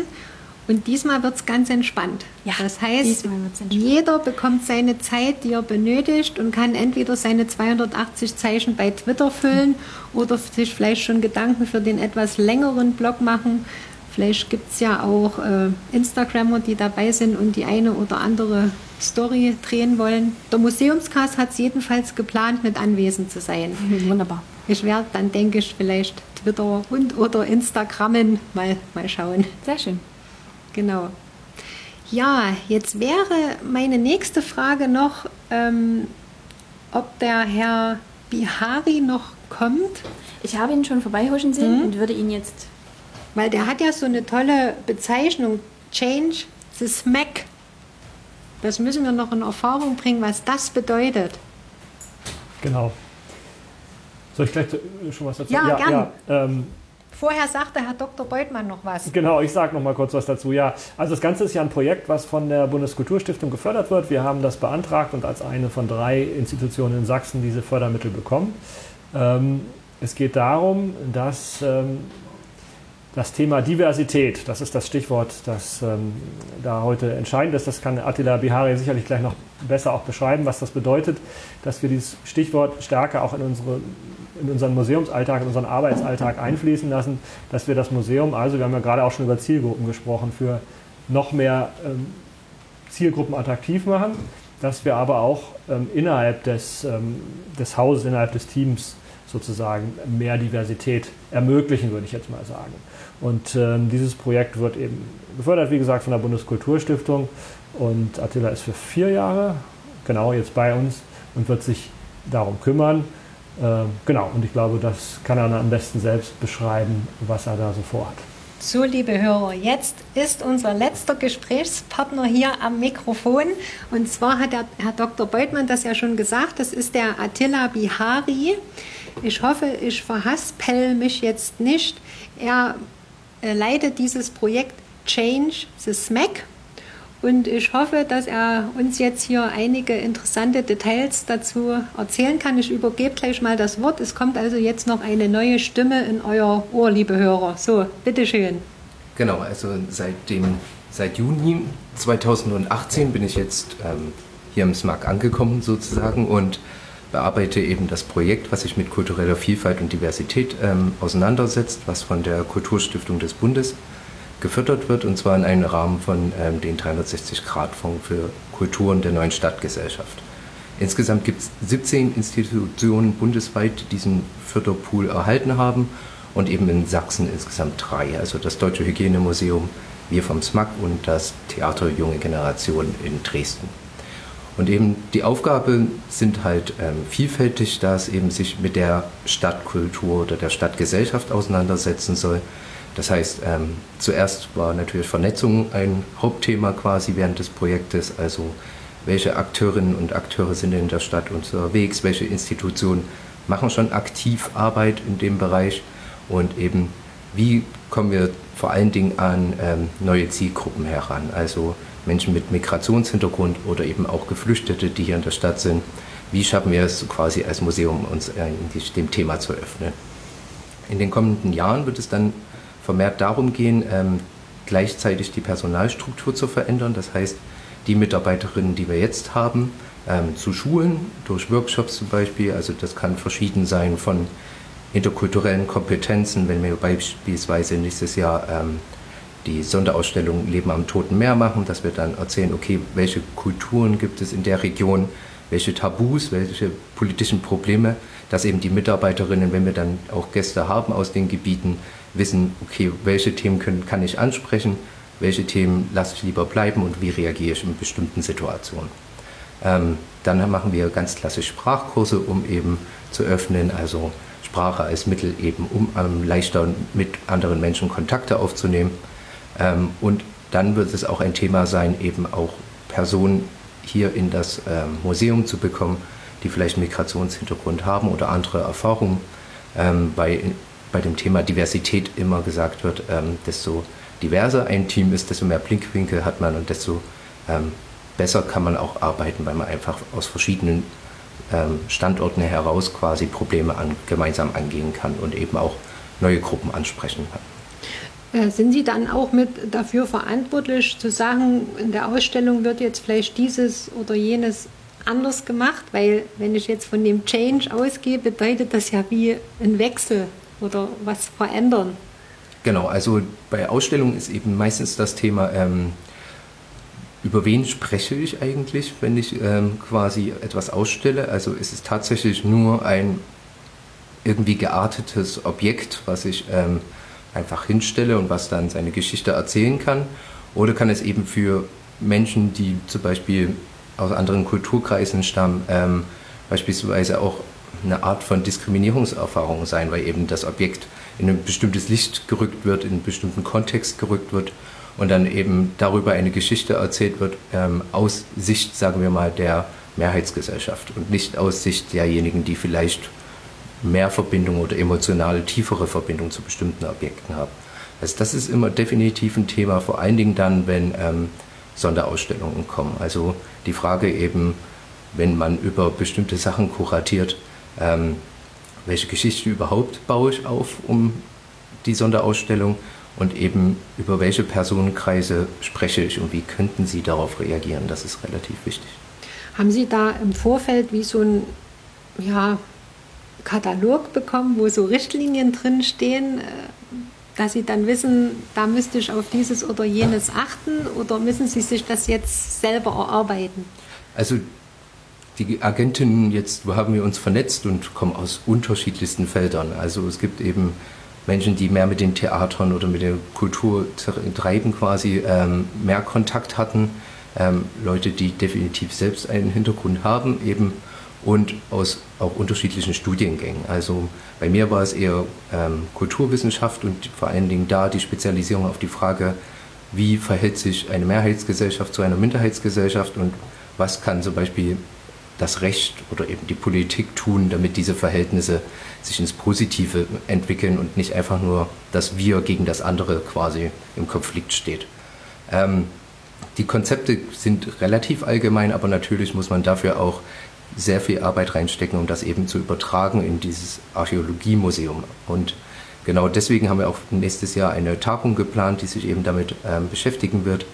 Speaker 3: Und diesmal wird es ganz entspannt. Ja, das heißt, jeder bekommt seine Zeit, die er benötigt und kann entweder seine 280 Zeichen bei Twitter füllen oder sich vielleicht schon Gedanken für den etwas längeren Blog machen, Vielleicht gibt es ja auch äh, Instagrammer, die dabei sind und die eine oder andere Story drehen wollen. Der Museumscast hat es jedenfalls geplant, mit anwesend zu sein.
Speaker 4: Mhm, wunderbar.
Speaker 3: Ich werde dann, denke ich, vielleicht Twitter und oder Instagrammen mal, mal schauen.
Speaker 4: Sehr schön.
Speaker 3: Genau. Ja, jetzt wäre meine nächste Frage noch, ähm, ob der Herr Bihari noch kommt.
Speaker 4: Ich habe ihn schon vorbeihuschen sehen mhm. und würde ihn jetzt
Speaker 3: weil der hat ja so eine tolle Bezeichnung, Change the Smack. Das müssen wir noch in Erfahrung bringen, was das bedeutet.
Speaker 1: Genau. Soll ich gleich schon was dazu?
Speaker 3: Ja, ja gern. Ja, ähm, Vorher sagte Herr Dr. Beutmann noch was.
Speaker 1: Genau, ich sage noch mal kurz was dazu. Ja, also das Ganze ist ja ein Projekt, was von der Bundeskulturstiftung gefördert wird. Wir haben das beantragt und als eine von drei Institutionen in Sachsen diese Fördermittel bekommen. Ähm, es geht darum, dass ähm, das Thema Diversität, das ist das Stichwort, das ähm, da heute entscheidend ist. Das kann Attila Bihari sicherlich gleich noch besser auch beschreiben, was das bedeutet, dass wir dieses Stichwort stärker auch in, unsere, in unseren Museumsalltag, in unseren Arbeitsalltag einfließen lassen, dass wir das Museum, also wir haben ja gerade auch schon über Zielgruppen gesprochen, für noch mehr ähm, Zielgruppen attraktiv machen, dass wir aber auch ähm, innerhalb des, ähm, des Hauses, innerhalb des Teams sozusagen mehr Diversität ermöglichen, würde ich jetzt mal sagen. Und ähm, dieses Projekt wird eben gefördert, wie gesagt, von der Bundeskulturstiftung. Und Attila ist für vier Jahre genau jetzt bei uns und wird sich darum kümmern. Ähm, genau, und ich glaube, das kann er dann am besten selbst beschreiben, was er da so vorhat.
Speaker 3: So, liebe Hörer, jetzt ist unser letzter Gesprächspartner hier am Mikrofon. Und zwar hat der Herr Dr. Beutmann das ja schon gesagt, das ist der Attila Bihari. Ich hoffe, ich verhaspel mich jetzt nicht. Er leitet dieses Projekt Change the Smack. Und ich hoffe, dass er uns jetzt hier einige interessante Details dazu erzählen kann. Ich übergebe gleich mal das Wort. Es kommt also jetzt noch eine neue Stimme in euer Ohr, liebe Hörer. So, bitteschön.
Speaker 6: Genau, also seit, dem, seit Juni 2018 bin ich jetzt ähm, hier im SMAC angekommen sozusagen und bearbeite eben das Projekt, was sich mit kultureller Vielfalt und Diversität ähm, auseinandersetzt, was von der Kulturstiftung des Bundes gefördert wird, und zwar in einem Rahmen von ähm, den 360-Grad-Fonds für Kulturen der neuen Stadtgesellschaft. Insgesamt gibt es 17 Institutionen bundesweit, die diesen Förderpool erhalten haben und eben in Sachsen insgesamt drei, also das Deutsche Hygienemuseum, wir vom SMAC und das Theater Junge Generation in Dresden. Und eben die Aufgabe sind halt ähm, vielfältig, da es eben sich mit der Stadtkultur oder der Stadtgesellschaft auseinandersetzen soll. Das heißt, ähm, zuerst war natürlich Vernetzung ein Hauptthema quasi während des Projektes, also welche Akteurinnen und Akteure sind in der Stadt unterwegs, welche Institutionen machen schon aktiv Arbeit in dem Bereich und eben wie kommen wir vor allen Dingen an ähm, neue Zielgruppen heran, also Menschen mit Migrationshintergrund oder eben auch Geflüchtete, die hier in der Stadt sind. Wie schaffen wir es quasi als Museum, uns äh, dem Thema zu öffnen? In den kommenden Jahren wird es dann vermehrt darum gehen, ähm, gleichzeitig die Personalstruktur zu verändern. Das heißt, die Mitarbeiterinnen, die wir jetzt haben, ähm, zu schulen, durch Workshops zum Beispiel. Also das kann verschieden sein von interkulturellen Kompetenzen, wenn wir beispielsweise nächstes Jahr ähm, die Sonderausstellung Leben am Toten Meer machen, dass wir dann erzählen, okay, welche Kulturen gibt es in der Region, welche Tabus, welche politischen Probleme, dass eben die Mitarbeiterinnen, wenn wir dann auch Gäste haben aus den Gebieten, wissen, okay, welche Themen können, kann ich ansprechen, welche Themen lasse ich lieber bleiben und wie reagiere ich in bestimmten Situationen. Ähm, dann machen wir ganz klassisch Sprachkurse, um eben zu öffnen, also Sprache als Mittel eben, um ähm, leichter mit anderen Menschen Kontakte aufzunehmen. Ähm, und dann wird es auch ein Thema sein, eben auch Personen hier in das ähm, Museum zu bekommen, die vielleicht Migrationshintergrund haben oder andere Erfahrungen. Ähm, bei, bei dem Thema Diversität immer gesagt wird, ähm, desto diverser ein Team ist, desto mehr Blinkwinkel hat man und desto ähm, besser kann man auch arbeiten, weil man einfach aus verschiedenen ähm, Standorten heraus quasi Probleme an, gemeinsam angehen kann und eben auch neue Gruppen ansprechen kann.
Speaker 3: Äh, sind Sie dann auch mit dafür verantwortlich zu sagen, in der Ausstellung wird jetzt vielleicht dieses oder jenes anders gemacht? Weil wenn ich jetzt von dem Change ausgehe, bedeutet das ja wie ein Wechsel oder was verändern.
Speaker 6: Genau, also bei Ausstellungen ist eben meistens das Thema, ähm, über wen spreche ich eigentlich, wenn ich ähm, quasi etwas ausstelle. Also ist es tatsächlich nur ein irgendwie geartetes Objekt, was ich ähm, einfach hinstelle und was dann seine Geschichte erzählen kann. Oder kann es eben für Menschen, die zum Beispiel aus anderen Kulturkreisen stammen, ähm, beispielsweise auch eine Art von Diskriminierungserfahrung sein, weil eben das Objekt in ein bestimmtes Licht gerückt wird, in einen bestimmten Kontext gerückt wird und dann eben darüber eine Geschichte erzählt wird ähm, aus Sicht, sagen wir mal, der Mehrheitsgesellschaft und nicht aus Sicht derjenigen, die vielleicht mehr Verbindung oder emotionale, tiefere Verbindung zu bestimmten Objekten haben. Also das ist immer definitiv ein Thema, vor allen Dingen dann, wenn ähm, Sonderausstellungen kommen. Also die Frage eben, wenn man über bestimmte Sachen kuratiert, ähm, welche Geschichte überhaupt baue ich auf um die Sonderausstellung und eben über welche Personenkreise spreche ich und wie könnten Sie darauf reagieren. Das ist relativ wichtig.
Speaker 3: Haben Sie da im Vorfeld wie so ein ja, Katalog bekommen, wo so Richtlinien drin stehen, äh, dass Sie dann wissen, da müsste ich auf dieses oder jenes achten oder müssen Sie sich das jetzt selber erarbeiten?
Speaker 6: Also die Agentinnen jetzt, wo haben wir uns vernetzt und kommen aus unterschiedlichsten Feldern. Also es gibt eben Menschen, die mehr mit den Theatern oder mit der Kultur treiben quasi, ähm, mehr Kontakt hatten. Ähm, Leute, die definitiv selbst einen Hintergrund haben eben und aus auch unterschiedlichen Studiengängen. Also bei mir war es eher ähm, Kulturwissenschaft und vor allen Dingen da die Spezialisierung auf die Frage, wie verhält sich eine Mehrheitsgesellschaft zu einer Minderheitsgesellschaft und was kann zum Beispiel das Recht oder eben die Politik tun, damit diese Verhältnisse sich ins Positive entwickeln und nicht einfach nur das Wir gegen das andere quasi im Konflikt steht. Ähm, die Konzepte sind relativ allgemein, aber natürlich muss man dafür auch sehr viel Arbeit reinstecken, um das eben zu übertragen in dieses Archäologiemuseum. Und genau deswegen haben wir auch nächstes Jahr eine Tagung geplant, die sich eben damit ähm, beschäftigen wird,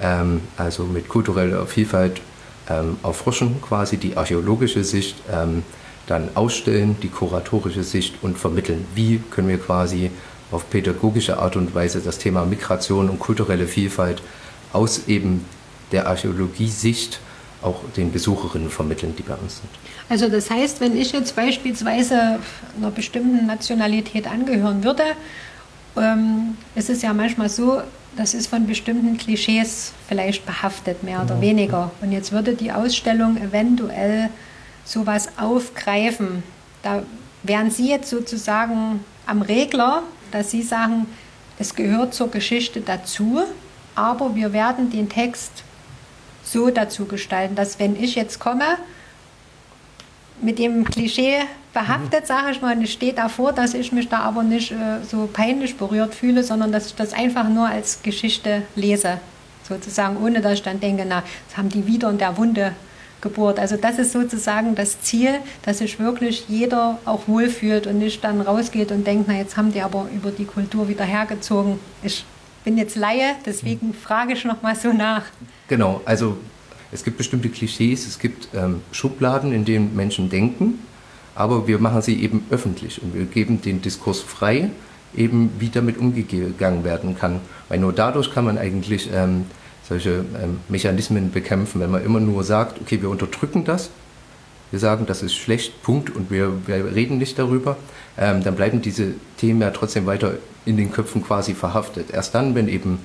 Speaker 6: ähm, also mit kultureller Vielfalt ähm, erforschen, quasi die archäologische Sicht, ähm, dann ausstellen, die kuratorische Sicht und vermitteln. Wie können wir quasi auf pädagogische Art und Weise das Thema Migration und kulturelle Vielfalt aus eben der Archäologie-Sicht auch den Besucherinnen vermitteln, die bei uns sind.
Speaker 3: Also das heißt, wenn ich jetzt beispielsweise einer bestimmten Nationalität angehören würde, ähm, es ist ja manchmal so, das ist von bestimmten Klischees vielleicht behaftet, mehr oder weniger. Und jetzt würde die Ausstellung eventuell sowas aufgreifen. Da wären Sie jetzt sozusagen am Regler, dass Sie sagen, es gehört zur Geschichte dazu, aber wir werden den Text so dazu gestalten, dass wenn ich jetzt komme, mit dem Klischee behaftet, mhm. sage ich mal, und es steht davor, dass ich mich da aber nicht äh, so peinlich berührt fühle, sondern dass ich das einfach nur als Geschichte lese, sozusagen, ohne dass ich dann denke, na, das haben die wieder in der Wunde gebohrt. Also das ist sozusagen das Ziel, dass sich wirklich jeder auch wohlfühlt und nicht dann rausgeht und denkt, na, jetzt haben die aber über die Kultur wieder hergezogen. Ich bin jetzt Laie, deswegen frage ich noch mal so nach.
Speaker 6: Genau, also es gibt bestimmte Klischees, es gibt ähm, Schubladen, in denen Menschen denken, aber wir machen sie eben öffentlich und wir geben den Diskurs frei, eben wie damit umgegangen werden kann. Weil nur dadurch kann man eigentlich ähm, solche ähm, Mechanismen bekämpfen. Wenn man immer nur sagt, okay, wir unterdrücken das, wir sagen, das ist schlecht, Punkt, und wir, wir reden nicht darüber, ähm, dann bleiben diese Themen ja trotzdem weiter in den Köpfen quasi verhaftet. Erst dann, wenn eben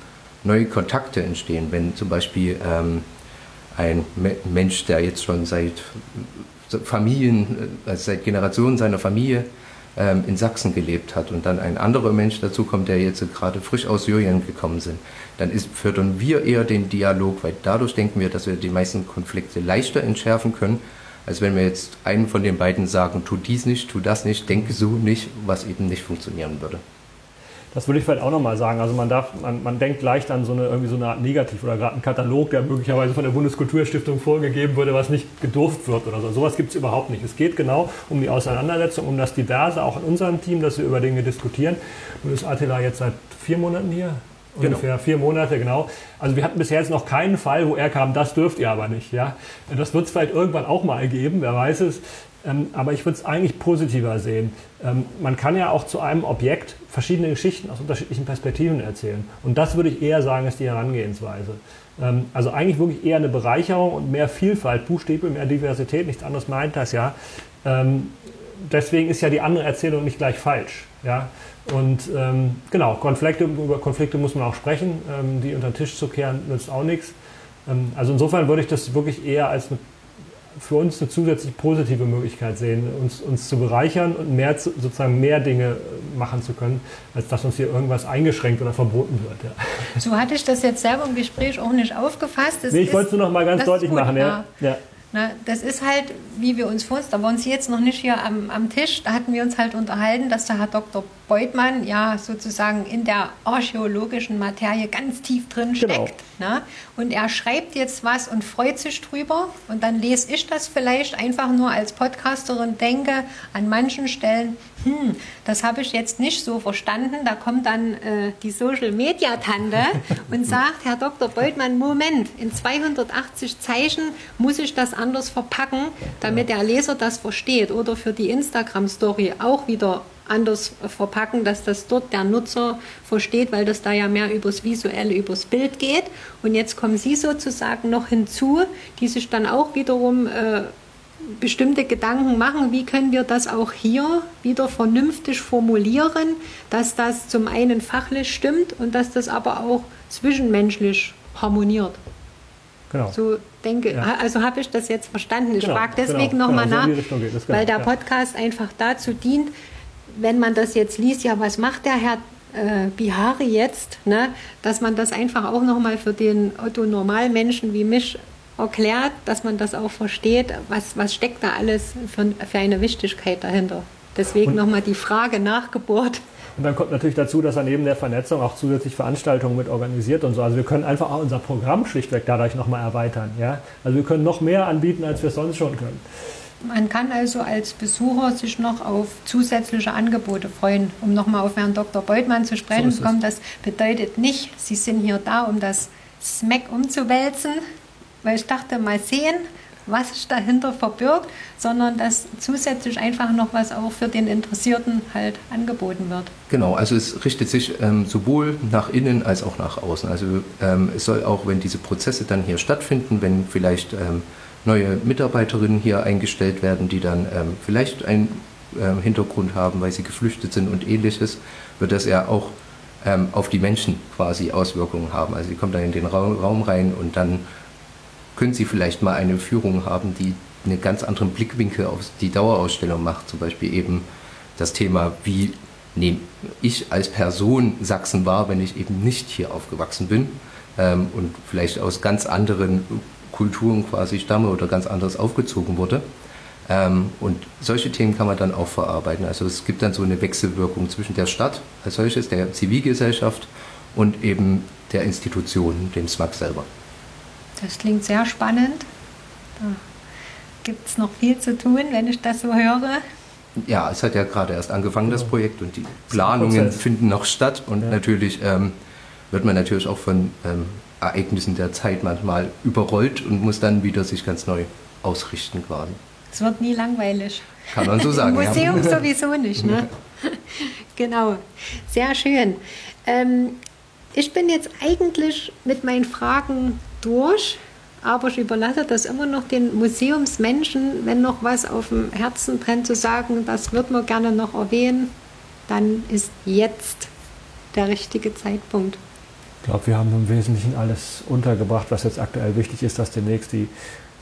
Speaker 6: neue Kontakte entstehen, wenn zum Beispiel ähm, ein Me Mensch, der jetzt schon seit Familien, also seit Generationen seiner Familie ähm, in Sachsen gelebt hat und dann ein anderer Mensch dazu kommt, der jetzt gerade frisch aus Syrien gekommen sind, dann ist, fördern wir eher den Dialog, weil dadurch denken wir, dass wir die meisten Konflikte leichter entschärfen können, als wenn wir jetzt einen von den beiden sagen, tu dies nicht, tu das nicht, denke so nicht, was eben nicht funktionieren würde.
Speaker 1: Das würde ich vielleicht auch nochmal sagen. Also man darf, man, man denkt leicht an so eine irgendwie so eine Art Negativ oder gerade einen Katalog, der möglicherweise von der Bundeskulturstiftung vorgegeben würde, was nicht gedurft wird oder so. Sowas gibt es überhaupt nicht. Es geht genau um die Auseinandersetzung, um das Diverse, auch in unserem Team, dass wir über Dinge diskutieren. Nun ist Attila jetzt seit vier Monaten hier. Genau. Ungefähr vier Monate, genau. Also wir hatten bisher jetzt noch keinen Fall, wo er kam, das dürft ihr aber nicht. Ja? Das wird es vielleicht irgendwann auch mal geben, wer weiß es. Ähm, aber ich würde es eigentlich positiver sehen. Ähm, man kann ja auch zu einem Objekt verschiedene Geschichten aus unterschiedlichen Perspektiven erzählen. Und das würde ich eher sagen, ist die Herangehensweise. Ähm, also eigentlich wirklich eher eine Bereicherung und mehr Vielfalt, Buchstabe, mehr Diversität, nichts anderes meint das ja. Ähm, deswegen ist ja die andere Erzählung nicht gleich falsch. Ja? Und ähm, genau, Konflikte, über Konflikte muss man auch sprechen. Ähm, die unter den Tisch zu kehren, nützt auch nichts. also insofern würde ich das wirklich eher als eine für uns eine zusätzliche positive Möglichkeit sehen, uns, uns zu bereichern und mehr zu, sozusagen mehr Dinge äh, machen zu können, als dass uns hier irgendwas eingeschränkt oder verboten wird.
Speaker 3: Ja. So hatte ich das jetzt selber im Gespräch auch nicht aufgefasst.
Speaker 1: nee, ich wollte es nur noch mal ganz deutlich machen. Ja. ja.
Speaker 3: Na, das ist halt, wie wir uns vorstellen, da waren Sie jetzt noch nicht hier am, am Tisch, da hatten wir uns halt unterhalten, dass der Herr Dr. Beutmann ja sozusagen in der archäologischen Materie ganz tief drin genau. steckt. Genau. Ne? Und er schreibt jetzt was und freut sich drüber. Und dann lese ich das vielleicht einfach nur als Podcasterin, denke an manchen Stellen, hm, das habe ich jetzt nicht so verstanden. Da kommt dann äh, die Social Media Tante und sagt, Herr Dr. Beutmann, Moment, in 280 Zeichen muss ich das anders verpacken, damit der Leser das versteht. Oder für die Instagram Story auch wieder anders verpacken, dass das dort der Nutzer versteht, weil das da ja mehr übers Visuelle, übers Bild geht. Und jetzt kommen Sie sozusagen noch hinzu, die sich dann auch wiederum äh, bestimmte Gedanken machen, wie können wir das auch hier wieder vernünftig formulieren, dass das zum einen fachlich stimmt und dass das aber auch zwischenmenschlich harmoniert. Genau. So denke, ja. also habe ich das jetzt verstanden. Ich genau, frage deswegen genau, nochmal genau, nach, so weil der Podcast einfach dazu dient, wenn man das jetzt liest, ja, was macht der Herr äh, Bihari jetzt, ne, dass man das einfach auch nochmal für den Otto-Normalmenschen wie mich erklärt, dass man das auch versteht, was, was steckt da alles für, für eine Wichtigkeit dahinter. Deswegen nochmal die Frage nachgebohrt.
Speaker 1: Und dann kommt natürlich dazu, dass er neben der Vernetzung auch zusätzlich Veranstaltungen mit organisiert und so. Also wir können einfach auch unser Programm schlichtweg dadurch nochmal erweitern. Ja? Also wir können noch mehr anbieten, als wir sonst schon können.
Speaker 3: Man kann also als Besucher sich noch auf zusätzliche Angebote freuen. Um nochmal auf Herrn Dr. Beutmann zu sprechen so kommen, das bedeutet nicht, Sie sind hier da, um das Smack umzuwälzen, weil ich dachte, mal sehen, was sich dahinter verbirgt, sondern dass zusätzlich einfach noch was auch für den Interessierten halt angeboten wird.
Speaker 6: Genau, also es richtet sich ähm, sowohl nach innen als auch nach außen. Also ähm, es soll auch, wenn diese Prozesse dann hier stattfinden, wenn vielleicht ähm, neue Mitarbeiterinnen hier eingestellt werden, die dann ähm, vielleicht einen ähm, Hintergrund haben, weil sie geflüchtet sind und ähnliches, wird das ja auch ähm, auf die Menschen quasi Auswirkungen haben. Also sie kommen dann in den Raum rein und dann können sie vielleicht mal eine Führung haben, die einen ganz anderen Blickwinkel auf die Dauerausstellung macht. Zum Beispiel eben das Thema, wie nehme ich als Person Sachsen wahr, wenn ich eben nicht hier aufgewachsen bin ähm, und vielleicht aus ganz anderen Kulturen quasi stamme oder ganz anders aufgezogen wurde. Ähm, und solche Themen kann man dann auch verarbeiten. Also es gibt dann so eine Wechselwirkung zwischen der Stadt als solches, der Zivilgesellschaft und eben der Institution, dem SMAC selber.
Speaker 3: Das klingt sehr spannend. Da gibt es noch viel zu tun, wenn ich das so höre.
Speaker 6: Ja, es hat ja gerade erst angefangen, das Projekt, und die Planungen finden noch statt. Und ja. natürlich ähm, wird man natürlich auch von ähm, Ereignissen der Zeit manchmal überrollt und muss dann wieder sich ganz neu ausrichten quasi.
Speaker 3: Es wird nie langweilig.
Speaker 6: Kann man so sagen.
Speaker 3: Im Museum ja. sowieso nicht. Ne? genau, sehr schön. Ähm, ich bin jetzt eigentlich mit meinen Fragen durch, aber ich überlasse das immer noch den Museumsmenschen, wenn noch was auf dem Herzen brennt, zu sagen, das wird man gerne noch erwähnen, dann ist jetzt der richtige Zeitpunkt.
Speaker 1: Ich glaube, wir haben im Wesentlichen alles untergebracht, was jetzt aktuell wichtig ist, dass demnächst die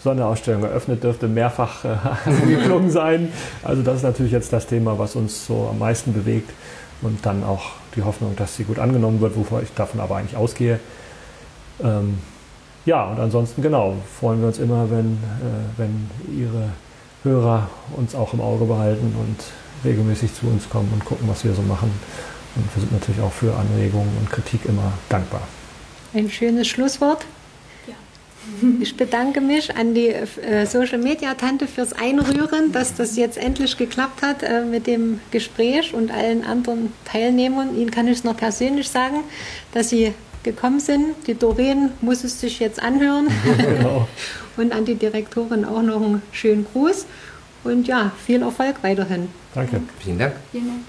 Speaker 1: Sonderausstellung eröffnet dürfte, mehrfach äh, angeklungen sein. Also das ist natürlich jetzt das Thema, was uns so am meisten bewegt. Und dann auch die Hoffnung, dass sie gut angenommen wird, wovor ich davon aber eigentlich ausgehe. Ähm, ja, und ansonsten genau, freuen wir uns immer, wenn, äh, wenn Ihre Hörer uns auch im Auge behalten und regelmäßig zu uns kommen und gucken, was wir so machen. Und wir sind natürlich auch für Anregungen und Kritik immer dankbar.
Speaker 3: Ein schönes Schlusswort. Ich bedanke mich an die äh, Social Media Tante fürs Einrühren, dass das jetzt endlich geklappt hat äh, mit dem Gespräch und allen anderen Teilnehmern. Ihnen kann ich es noch persönlich sagen, dass Sie gekommen sind. Die Doreen muss es sich jetzt anhören. Genau. und an die Direktorin auch noch einen schönen Gruß. Und ja, viel Erfolg weiterhin.
Speaker 1: Danke.
Speaker 6: Vielen Dank.
Speaker 4: Vielen Dank.